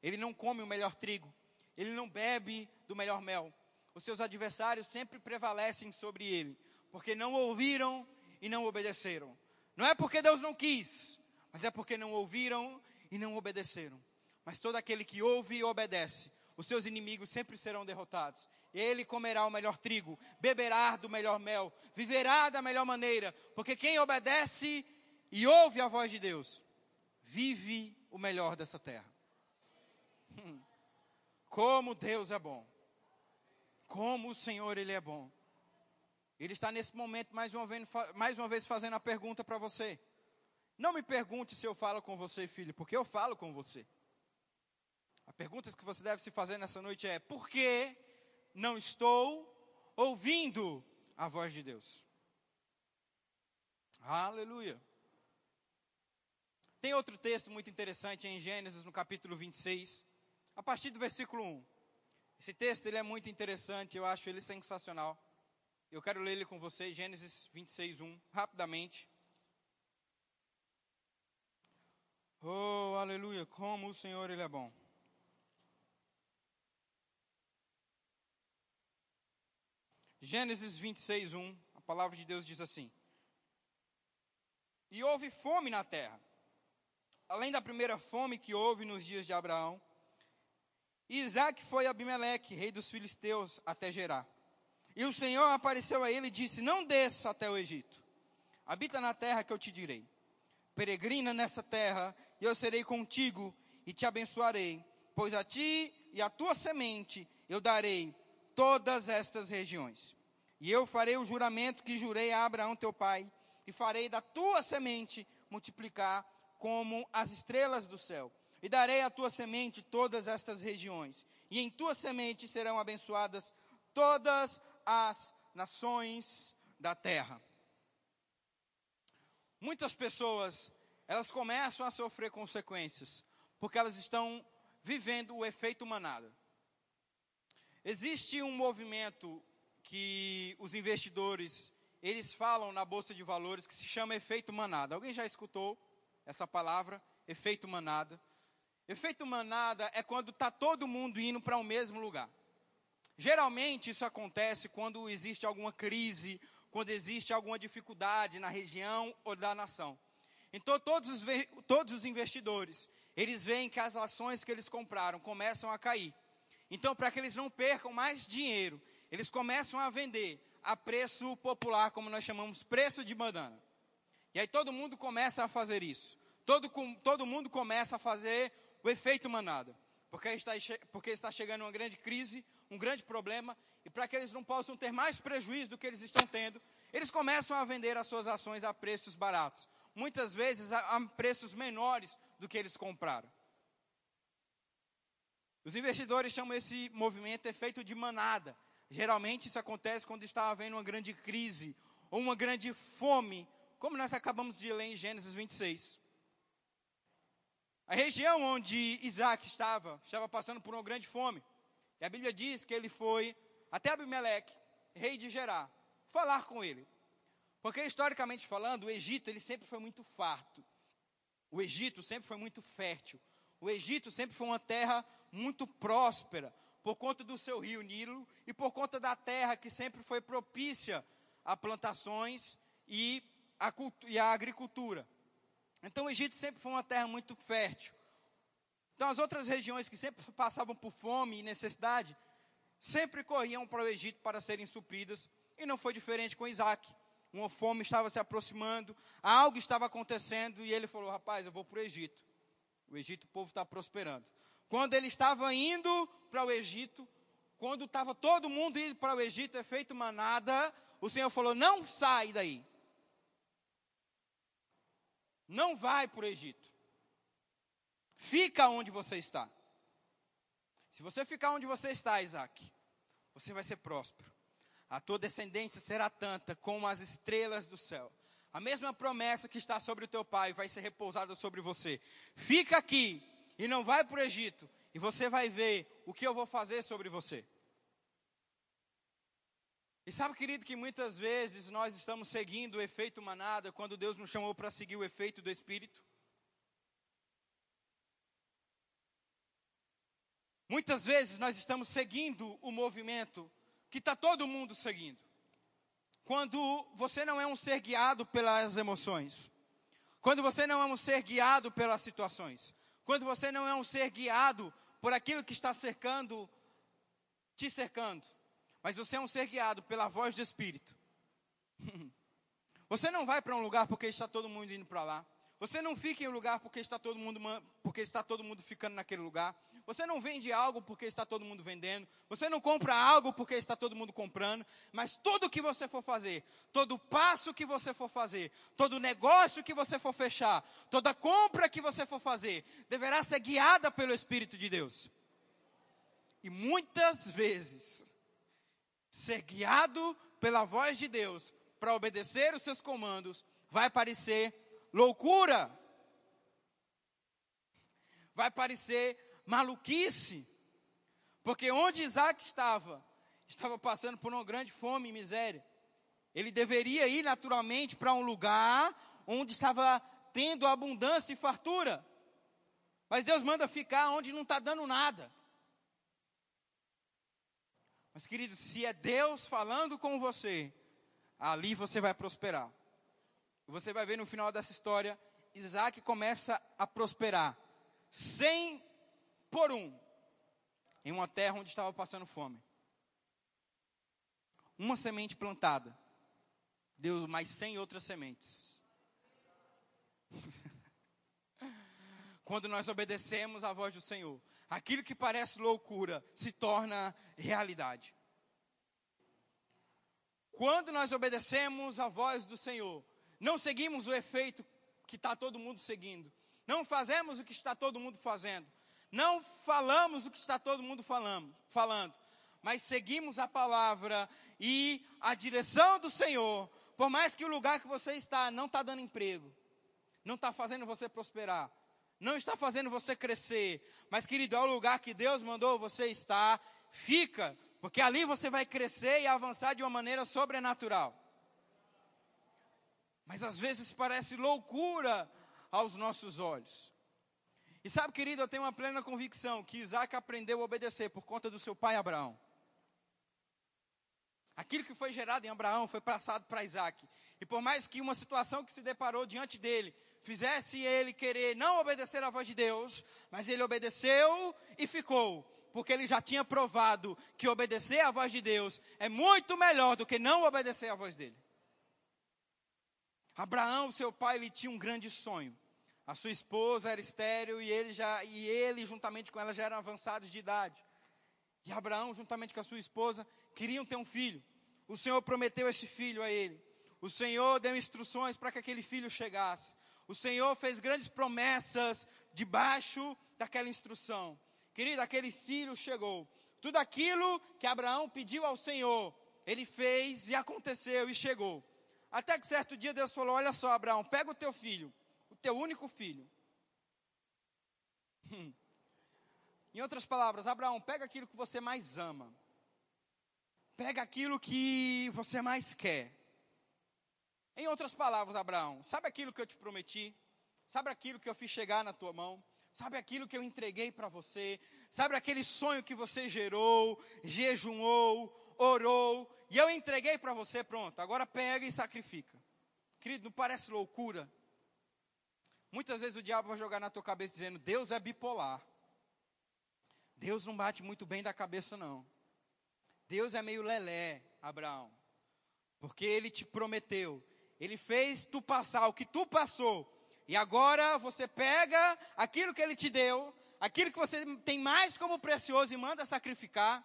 Ele não come o melhor trigo, ele não bebe do melhor mel. Os seus adversários sempre prevalecem sobre ele, porque não ouviram e não obedeceram. Não é porque Deus não quis, mas é porque não ouviram e não obedeceram. Mas todo aquele que ouve e obedece, os seus inimigos sempre serão derrotados. Ele comerá o melhor trigo, beberá do melhor mel, viverá da melhor maneira, porque quem obedece e ouve a voz de Deus, vive o melhor dessa terra. Hum. Como Deus é bom. Como o Senhor ele é bom. Ele está nesse momento mais uma vez, mais uma vez fazendo a pergunta para você. Não me pergunte se eu falo com você, filho, porque eu falo com você. Pergunta que você deve se fazer nessa noite é: por que não estou ouvindo a voz de Deus? Aleluia. Tem outro texto muito interessante em Gênesis, no capítulo 26, a partir do versículo 1. Esse texto ele é muito interessante, eu acho ele sensacional. Eu quero ler ele com você, Gênesis 26, 1, rapidamente. Oh, aleluia, como o Senhor ele é bom. Gênesis 26, 1, a palavra de Deus diz assim: E houve fome na terra, além da primeira fome que houve nos dias de Abraão. E Isaac foi a Abimeleque, rei dos filisteus, até Gerar. E o Senhor apareceu a ele e disse: Não desça até o Egito, habita na terra que eu te direi. Peregrina nessa terra, e eu serei contigo e te abençoarei, pois a ti e a tua semente eu darei todas estas regiões. E eu farei o juramento que jurei a Abraão teu pai, e farei da tua semente multiplicar como as estrelas do céu. E darei à tua semente todas estas regiões, e em tua semente serão abençoadas todas as nações da terra. Muitas pessoas, elas começam a sofrer consequências, porque elas estão vivendo o efeito manada. Existe um movimento que os investidores, eles falam na bolsa de valores que se chama efeito manada. Alguém já escutou essa palavra, efeito manada? Efeito manada é quando está todo mundo indo para o mesmo lugar. Geralmente isso acontece quando existe alguma crise, quando existe alguma dificuldade na região ou da nação. Então todos os, todos os investidores, eles veem que as ações que eles compraram começam a cair. Então, para que eles não percam mais dinheiro, eles começam a vender a preço popular, como nós chamamos, preço de banana. E aí todo mundo começa a fazer isso. Todo, todo mundo começa a fazer o efeito manada. Porque está, porque está chegando uma grande crise, um grande problema, e para que eles não possam ter mais prejuízo do que eles estão tendo, eles começam a vender as suas ações a preços baratos. Muitas vezes a, a preços menores do que eles compraram. Os investidores chamam esse movimento efeito de manada. Geralmente isso acontece quando está havendo uma grande crise ou uma grande fome, como nós acabamos de ler em Gênesis 26. A região onde Isaac estava, estava passando por uma grande fome. E a Bíblia diz que ele foi até Abimeleque, rei de Gerar, falar com ele. Porque historicamente falando, o Egito ele sempre foi muito farto. O Egito sempre foi muito fértil. O Egito sempre foi uma terra muito próspera, por conta do seu rio Nilo e por conta da terra que sempre foi propícia a plantações e a, e a agricultura. Então o Egito sempre foi uma terra muito fértil. Então as outras regiões que sempre passavam por fome e necessidade, sempre corriam para o Egito para serem supridas, e não foi diferente com Isaac. Uma fome estava se aproximando, algo estava acontecendo, e ele falou: Rapaz, eu vou para o Egito. O Egito, o povo está prosperando. Quando ele estava indo para o Egito, quando estava todo mundo indo para o Egito, é feito manada, o Senhor falou: não sai daí. Não vai para o Egito. Fica onde você está. Se você ficar onde você está, Isaac, você vai ser próspero. A tua descendência será tanta como as estrelas do céu. A mesma promessa que está sobre o teu pai vai ser repousada sobre você. Fica aqui e não vai para o Egito, e você vai ver o que eu vou fazer sobre você. E sabe, querido, que muitas vezes nós estamos seguindo o efeito manada quando Deus nos chamou para seguir o efeito do Espírito? Muitas vezes nós estamos seguindo o movimento que está todo mundo seguindo. quando você não é um ser guiado pelas emoções, quando você não é um ser guiado pelas situações, quando você não é um ser guiado por aquilo que está cercando, te cercando, mas você é um ser guiado pela voz do Espírito. Você não vai para um lugar porque está todo mundo indo para lá. Você não fica em um lugar porque está todo mundo porque está todo mundo ficando naquele lugar. Você não vende algo porque está todo mundo vendendo. Você não compra algo porque está todo mundo comprando. Mas tudo que você for fazer, todo passo que você for fazer, todo negócio que você for fechar, toda compra que você for fazer, deverá ser guiada pelo Espírito de Deus. E muitas vezes, ser guiado pela voz de Deus para obedecer os seus comandos vai parecer loucura. Vai parecer maluquice. Porque onde Isaac estava, estava passando por uma grande fome e miséria. Ele deveria ir naturalmente para um lugar onde estava tendo abundância e fartura. Mas Deus manda ficar onde não está dando nada. Mas, querido, se é Deus falando com você, ali você vai prosperar. Você vai ver no final dessa história, Isaac começa a prosperar, sem por um, em uma terra onde estava passando fome. Uma semente plantada, deu mais cem outras sementes. Quando nós obedecemos à voz do Senhor, aquilo que parece loucura se torna realidade. Quando nós obedecemos à voz do Senhor, não seguimos o efeito que está todo mundo seguindo, não fazemos o que está todo mundo fazendo, não falamos o que está todo mundo falando, falando, mas seguimos a palavra e a direção do Senhor, por mais que o lugar que você está não está dando emprego, não está fazendo você prosperar, não está fazendo você crescer, mas querido, é o lugar que Deus mandou você estar, fica, porque ali você vai crescer e avançar de uma maneira sobrenatural. Mas às vezes parece loucura aos nossos olhos. E sabe, querido, eu tenho uma plena convicção que Isaac aprendeu a obedecer por conta do seu pai Abraão. Aquilo que foi gerado em Abraão foi passado para Isaac. E por mais que uma situação que se deparou diante dele fizesse ele querer não obedecer à voz de Deus, mas ele obedeceu e ficou porque ele já tinha provado que obedecer à voz de Deus é muito melhor do que não obedecer à voz dele. Abraão, seu pai, ele tinha um grande sonho. A sua esposa era estéril e ele já e ele juntamente com ela já eram avançados de idade. E Abraão, juntamente com a sua esposa, queriam ter um filho. O Senhor prometeu esse filho a ele. O Senhor deu instruções para que aquele filho chegasse. O Senhor fez grandes promessas debaixo daquela instrução. Querido, aquele filho chegou. Tudo aquilo que Abraão pediu ao Senhor, ele fez e aconteceu e chegou. Até que certo dia Deus falou: Olha só, Abraão, pega o teu filho, teu único filho. Hum. Em outras palavras, Abraão, pega aquilo que você mais ama. Pega aquilo que você mais quer. Em outras palavras, Abraão, sabe aquilo que eu te prometi? Sabe aquilo que eu fiz chegar na tua mão? Sabe aquilo que eu entreguei para você? Sabe aquele sonho que você gerou, jejuou, orou, e eu entreguei para você, pronto, agora pega e sacrifica. Querido, não parece loucura? Muitas vezes o diabo vai jogar na tua cabeça dizendo: Deus é bipolar. Deus não bate muito bem da cabeça, não. Deus é meio lelé, Abraão. Porque ele te prometeu, ele fez tu passar o que tu passou, e agora você pega aquilo que ele te deu, aquilo que você tem mais como precioso e manda sacrificar.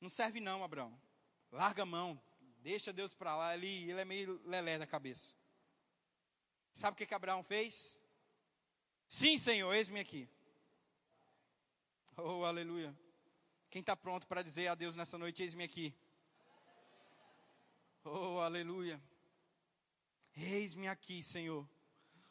Não serve não, Abraão. Larga a mão, deixa Deus para lá, ele, ele é meio lelé da cabeça. Sabe o que, que Abraão fez? Sim, Senhor, eis-me aqui. Oh, aleluia. Quem está pronto para dizer a Deus nessa noite, eis-me aqui. Oh, aleluia. Eis-me aqui, Senhor.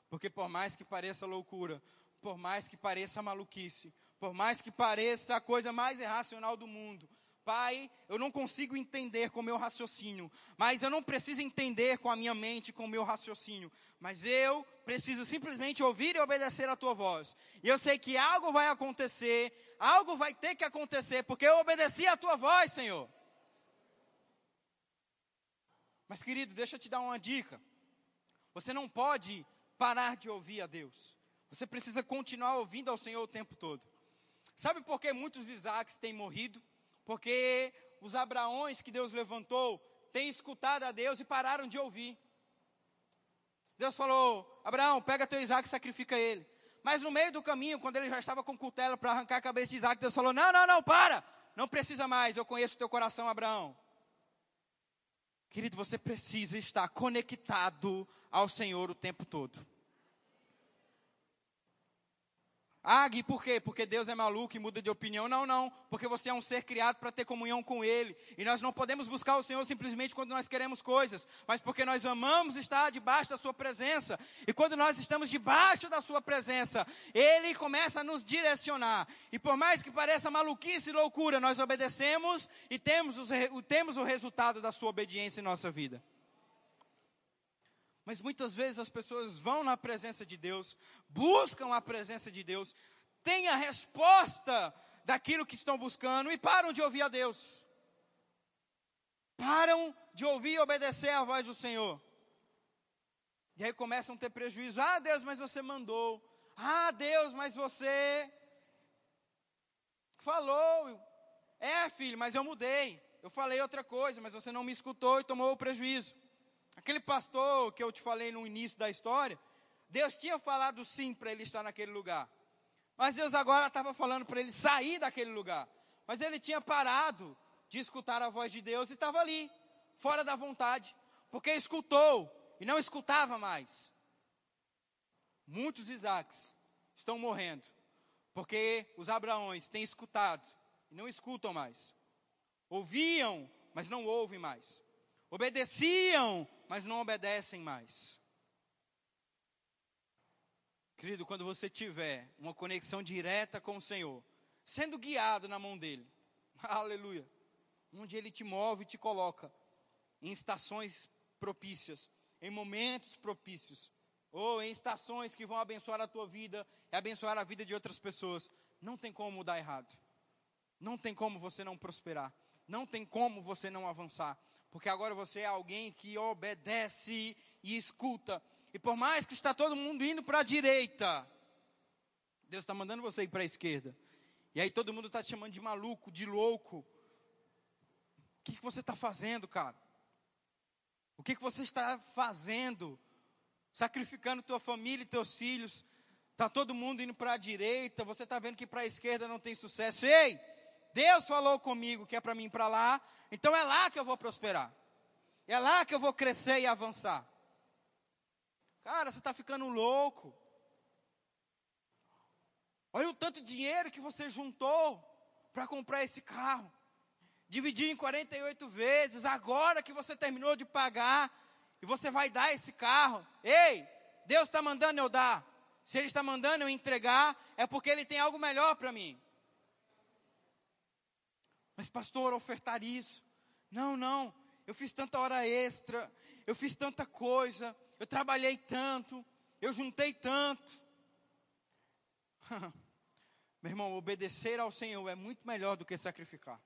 Porque por mais que pareça loucura, por mais que pareça maluquice, por mais que pareça a coisa mais irracional do mundo, Pai, eu não consigo entender com o meu raciocínio, mas eu não preciso entender com a minha mente, com o meu raciocínio, mas eu preciso simplesmente ouvir e obedecer a tua voz. E eu sei que algo vai acontecer, algo vai ter que acontecer, porque eu obedeci a tua voz, Senhor. Mas, querido, deixa eu te dar uma dica. Você não pode parar de ouvir a Deus. Você precisa continuar ouvindo ao Senhor o tempo todo. Sabe por que muitos Isaques têm morrido? Porque os Abraões que Deus levantou têm escutado a Deus e pararam de ouvir. Deus falou: Abraão, pega teu Isaac e sacrifica ele. Mas no meio do caminho, quando ele já estava com cutela para arrancar a cabeça de Isaac, Deus falou: Não, não, não, para! Não precisa mais, eu conheço o teu coração, Abraão. Querido, você precisa estar conectado ao Senhor o tempo todo. Ah, por quê? Porque Deus é maluco e muda de opinião? Não, não. Porque você é um ser criado para ter comunhão com Ele. E nós não podemos buscar o Senhor simplesmente quando nós queremos coisas, mas porque nós amamos estar debaixo da Sua presença. E quando nós estamos debaixo da Sua presença, Ele começa a nos direcionar. E por mais que pareça maluquice e loucura, nós obedecemos e temos, os, temos o resultado da Sua obediência em nossa vida. Mas muitas vezes as pessoas vão na presença de Deus, buscam a presença de Deus, têm a resposta daquilo que estão buscando e param de ouvir a Deus. Param de ouvir e obedecer a voz do Senhor. E aí começam a ter prejuízo. Ah, Deus, mas você mandou. Ah, Deus, mas você falou. É, filho, mas eu mudei. Eu falei outra coisa, mas você não me escutou e tomou o prejuízo. Aquele pastor que eu te falei no início da história, Deus tinha falado sim para ele estar naquele lugar. Mas Deus agora estava falando para ele sair daquele lugar. Mas ele tinha parado de escutar a voz de Deus e estava ali, fora da vontade, porque escutou e não escutava mais. Muitos Isaques estão morrendo, porque os Abraões têm escutado e não escutam mais. Ouviam, mas não ouvem mais. Obedeciam, mas não obedecem mais. Querido, quando você tiver uma conexão direta com o Senhor, sendo guiado na mão dele, aleluia, onde ele te move e te coloca em estações propícias, em momentos propícios, ou em estações que vão abençoar a tua vida e abençoar a vida de outras pessoas, não tem como dar errado. Não tem como você não prosperar. Não tem como você não avançar porque agora você é alguém que obedece e escuta. E por mais que está todo mundo indo para a direita, Deus está mandando você ir para a esquerda. E aí todo mundo está te chamando de maluco, de louco. O que, que você está fazendo, cara? O que, que você está fazendo? Sacrificando tua família e teus filhos. Está todo mundo indo para a direita, você está vendo que para a esquerda não tem sucesso. Ei, Deus falou comigo que é para mim ir para lá, então é lá que eu vou prosperar. É lá que eu vou crescer e avançar. Cara, você está ficando louco. Olha o tanto de dinheiro que você juntou para comprar esse carro. Dividir em 48 vezes, agora que você terminou de pagar, e você vai dar esse carro. Ei, Deus está mandando eu dar. Se Ele está mandando eu entregar, é porque Ele tem algo melhor para mim. Mas, pastor, ofertar isso. Não, não. Eu fiz tanta hora extra. Eu fiz tanta coisa. Eu trabalhei tanto. Eu juntei tanto. Meu irmão, obedecer ao Senhor é muito melhor do que sacrificar.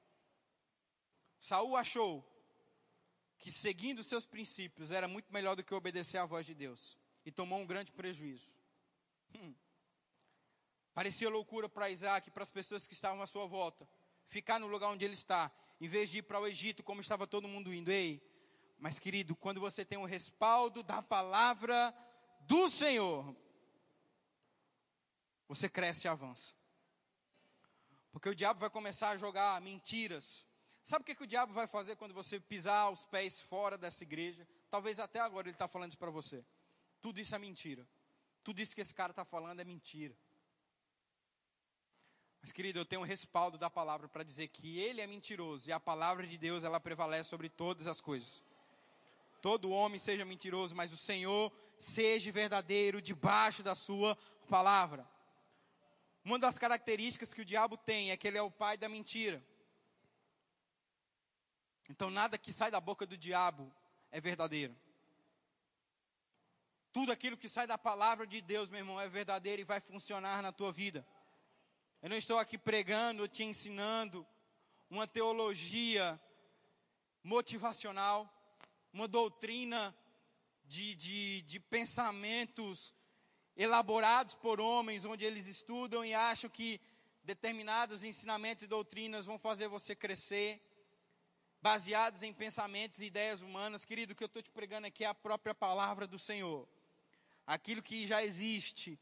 Saul achou que seguindo seus princípios era muito melhor do que obedecer à voz de Deus e tomou um grande prejuízo. Hum. Parecia loucura para Isaac e para as pessoas que estavam à sua volta ficar no lugar onde ele está, em vez de ir para o Egito, como estava todo mundo indo. Ei, mas querido, quando você tem o respaldo da palavra do Senhor, você cresce e avança. Porque o diabo vai começar a jogar mentiras. Sabe o que, que o diabo vai fazer quando você pisar os pés fora dessa igreja? Talvez até agora ele está falando isso para você. Tudo isso é mentira. Tudo isso que esse cara está falando é mentira. Mas, querido, eu tenho um respaldo da palavra para dizer que ele é mentiroso e a palavra de Deus ela prevalece sobre todas as coisas. Todo homem seja mentiroso, mas o Senhor seja verdadeiro debaixo da sua palavra. Uma das características que o diabo tem é que ele é o pai da mentira. Então, nada que sai da boca do diabo é verdadeiro. Tudo aquilo que sai da palavra de Deus, meu irmão, é verdadeiro e vai funcionar na tua vida. Eu não estou aqui pregando, te ensinando uma teologia motivacional. uma doutrina de, de, de pensamentos elaborados por homens, onde eles estudam e acham que determinados ensinamentos e doutrinas vão fazer você crescer, baseados em pensamentos e ideias humanas. Querido, o que eu estou te pregando aqui é a própria palavra do Senhor. Aquilo que já existe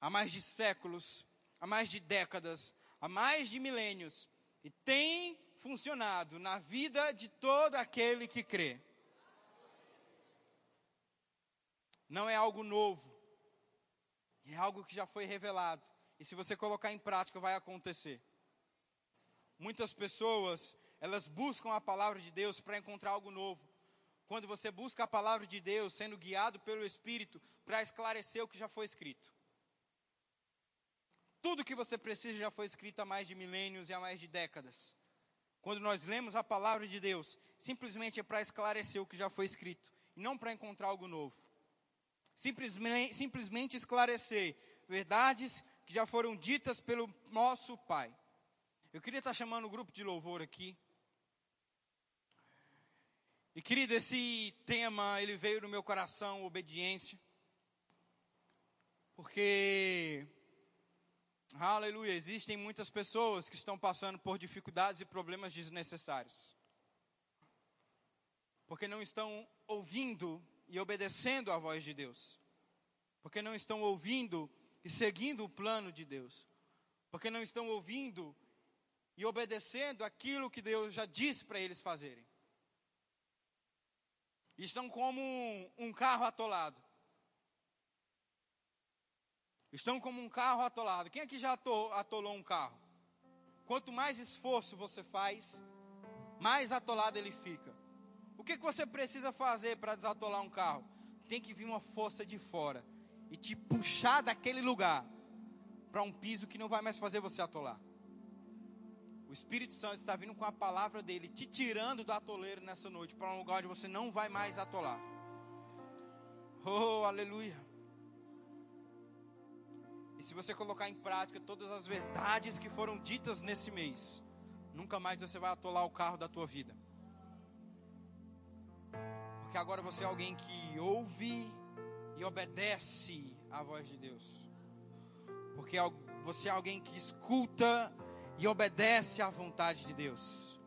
há mais de séculos, há mais de décadas, há mais de milênios, e tem funcionado na vida de todo aquele que crê. Não é algo novo, é algo que já foi revelado. E se você colocar em prática, vai acontecer. Muitas pessoas, elas buscam a palavra de Deus para encontrar algo novo. Quando você busca a palavra de Deus, sendo guiado pelo Espírito, para esclarecer o que já foi escrito. Tudo que você precisa já foi escrito há mais de milênios e há mais de décadas. Quando nós lemos a palavra de Deus, simplesmente é para esclarecer o que já foi escrito, e não para encontrar algo novo. Simplesmente, simplesmente esclarecer verdades que já foram ditas pelo nosso Pai. Eu queria estar chamando o grupo de louvor aqui. E querido, esse tema, ele veio no meu coração, obediência. Porque Aleluia. Existem muitas pessoas que estão passando por dificuldades e problemas desnecessários. Porque não estão ouvindo e obedecendo à voz de Deus. Porque não estão ouvindo e seguindo o plano de Deus. Porque não estão ouvindo e obedecendo aquilo que Deus já disse para eles fazerem. Estão como um, um carro atolado. Estão como um carro atolado. Quem aqui já atolou um carro? Quanto mais esforço você faz, mais atolado ele fica. O que, que você precisa fazer para desatolar um carro? Tem que vir uma força de fora e te puxar daquele lugar para um piso que não vai mais fazer você atolar. O Espírito Santo está vindo com a palavra dele, te tirando do atoleiro nessa noite para um lugar onde você não vai mais atolar. Oh, aleluia. E se você colocar em prática todas as verdades que foram ditas nesse mês, nunca mais você vai atolar o carro da tua vida. Porque agora você é alguém que ouve e obedece à voz de Deus. Porque você é alguém que escuta e obedece à vontade de Deus.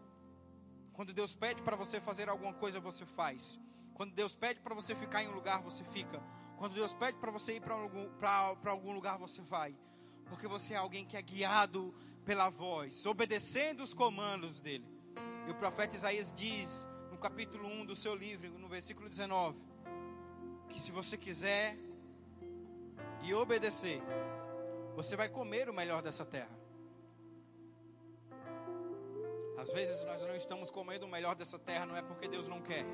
Quando Deus pede para você fazer alguma coisa, você faz. Quando Deus pede para você ficar em um lugar, você fica. Quando Deus pede para você ir para algum, algum lugar, você vai. Porque você é alguém que é guiado pela voz, obedecendo os comandos dele. E o profeta Isaías diz, no capítulo 1 do seu livro, no versículo 19, que se você quiser e obedecer, você vai comer o melhor dessa terra. Às vezes nós não estamos comendo o melhor dessa terra, não é porque Deus não quer.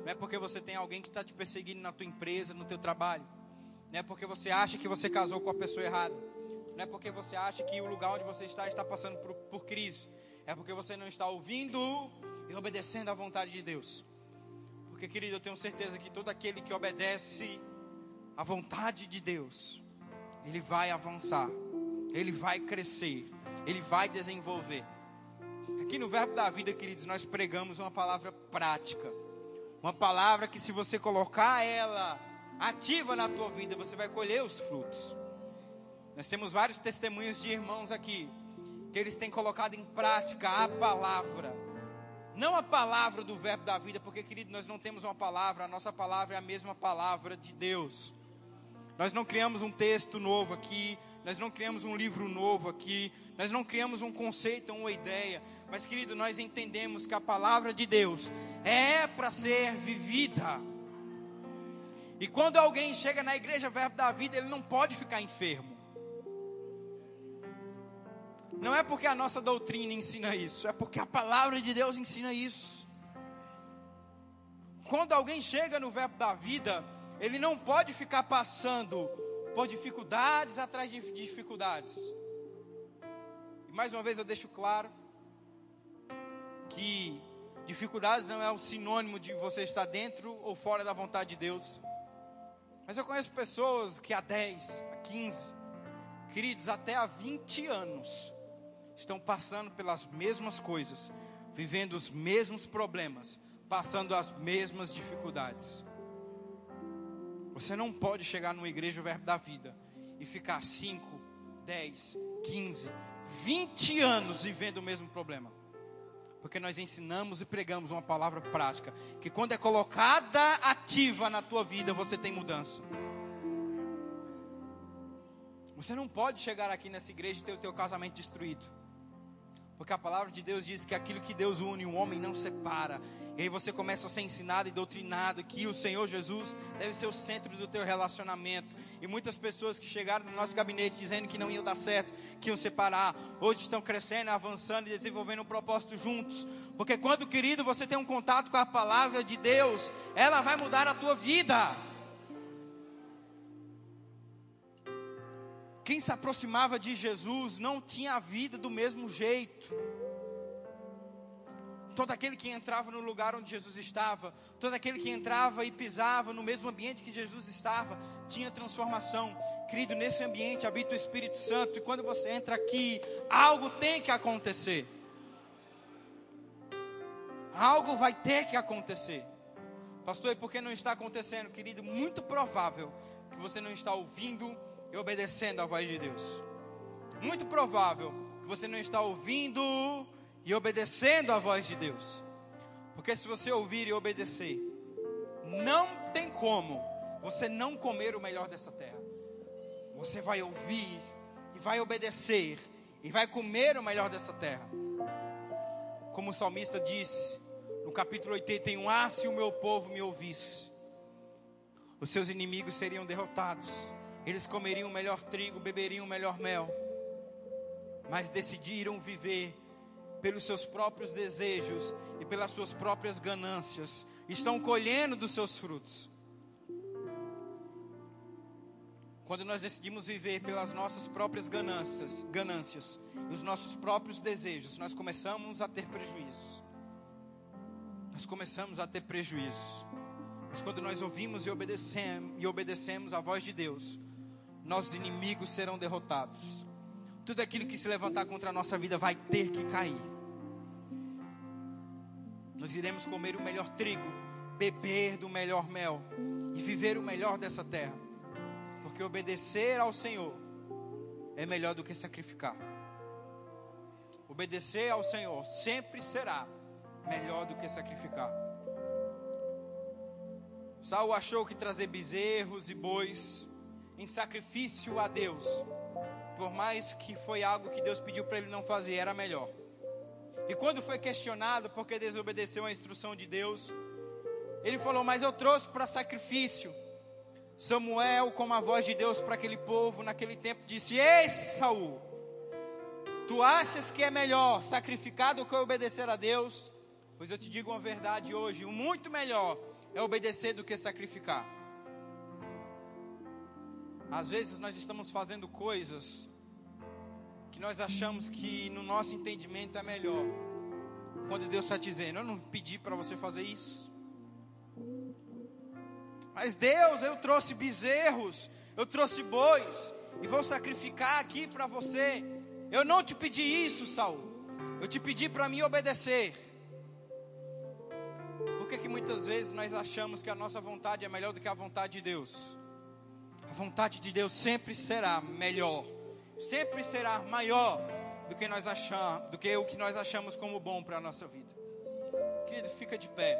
Não é porque você tem alguém que está te perseguindo na tua empresa, no teu trabalho. Não é porque você acha que você casou com a pessoa errada. Não é porque você acha que o lugar onde você está está passando por, por crise. É porque você não está ouvindo e obedecendo à vontade de Deus. Porque, querido, eu tenho certeza que todo aquele que obedece à vontade de Deus, ele vai avançar, ele vai crescer, ele vai desenvolver. Aqui no Verbo da Vida, queridos, nós pregamos uma palavra prática. Uma palavra que se você colocar ela ativa na tua vida, você vai colher os frutos. Nós temos vários testemunhos de irmãos aqui que eles têm colocado em prática a palavra. Não a palavra do verbo da vida, porque querido, nós não temos uma palavra, a nossa palavra é a mesma palavra de Deus. Nós não criamos um texto novo aqui, nós não criamos um livro novo aqui, nós não criamos um conceito, uma ideia, mas querido, nós entendemos que a palavra de Deus é para ser vivida. E quando alguém chega na igreja Verbo da Vida, ele não pode ficar enfermo. Não é porque a nossa doutrina ensina isso, é porque a palavra de Deus ensina isso. Quando alguém chega no Verbo da Vida, ele não pode ficar passando por dificuldades atrás de dificuldades. E mais uma vez eu deixo claro que dificuldades não é o sinônimo de você estar dentro ou fora da vontade de Deus. Mas eu conheço pessoas que há 10, há 15, queridos, até há 20 anos, estão passando pelas mesmas coisas, vivendo os mesmos problemas, passando as mesmas dificuldades. Você não pode chegar numa igreja o verbo da vida e ficar 5, 10, 15, 20 anos vivendo o mesmo problema. Porque nós ensinamos e pregamos uma palavra prática, que quando é colocada ativa na tua vida, você tem mudança. Você não pode chegar aqui nessa igreja e ter o teu casamento destruído. Porque a palavra de Deus diz que aquilo que Deus une, o homem não separa. E aí você começa a ser ensinado e doutrinado que o Senhor Jesus deve ser o centro do teu relacionamento. E muitas pessoas que chegaram no nosso gabinete dizendo que não iam dar certo, que iam separar, hoje estão crescendo, avançando e desenvolvendo um propósito juntos. Porque quando, querido, você tem um contato com a palavra de Deus, ela vai mudar a tua vida. Quem se aproximava de Jesus não tinha a vida do mesmo jeito. Todo aquele que entrava no lugar onde Jesus estava, todo aquele que entrava e pisava no mesmo ambiente que Jesus estava, tinha transformação. Querido, nesse ambiente habita o Espírito Santo, e quando você entra aqui, algo tem que acontecer. Algo vai ter que acontecer. Pastor, e por que não está acontecendo, querido? Muito provável que você não está ouvindo e obedecendo à voz de Deus. Muito provável que você não está ouvindo e obedecendo à voz de Deus. Porque se você ouvir e obedecer, não tem como você não comer o melhor dessa terra. Você vai ouvir e vai obedecer e vai comer o melhor dessa terra. Como o salmista disse no capítulo 81: Ah, se o meu povo me ouvisse, os seus inimigos seriam derrotados, eles comeriam o melhor trigo, beberiam o melhor mel, mas decidiram viver pelos seus próprios desejos e pelas suas próprias ganâncias, estão colhendo dos seus frutos. Quando nós decidimos viver pelas nossas próprias ganâncias, ganâncias os nossos próprios desejos, nós começamos a ter prejuízos. Nós começamos a ter prejuízos. Mas quando nós ouvimos e obedecemos, e obedecemos a voz de Deus, nossos inimigos serão derrotados. Tudo aquilo que se levantar contra a nossa vida vai ter que cair. Nós iremos comer o melhor trigo, beber do melhor mel e viver o melhor dessa terra. Porque obedecer ao Senhor é melhor do que sacrificar. Obedecer ao Senhor sempre será melhor do que sacrificar. Saul achou que trazer bezerros e bois em sacrifício a Deus, por mais que foi algo que Deus pediu para ele não fazer, era melhor. E quando foi questionado porque desobedeceu a instrução de Deus, ele falou: Mas eu trouxe para sacrifício. Samuel, como a voz de Deus para aquele povo naquele tempo, disse: Ei, Saul, tu achas que é melhor sacrificar do que obedecer a Deus? Pois eu te digo uma verdade hoje: o muito melhor é obedecer do que sacrificar. Às vezes nós estamos fazendo coisas que nós achamos que no nosso entendimento é melhor. Quando Deus está dizendo, eu não pedi para você fazer isso. Mas Deus, eu trouxe bezerros, eu trouxe bois, e vou sacrificar aqui para você. Eu não te pedi isso, Saul. Eu te pedi para me obedecer. Por que, que muitas vezes nós achamos que a nossa vontade é melhor do que a vontade de Deus? A vontade de Deus sempre será melhor sempre será maior do que nós achamos, do que o que nós achamos como bom para a nossa vida. Querido, fica de pé.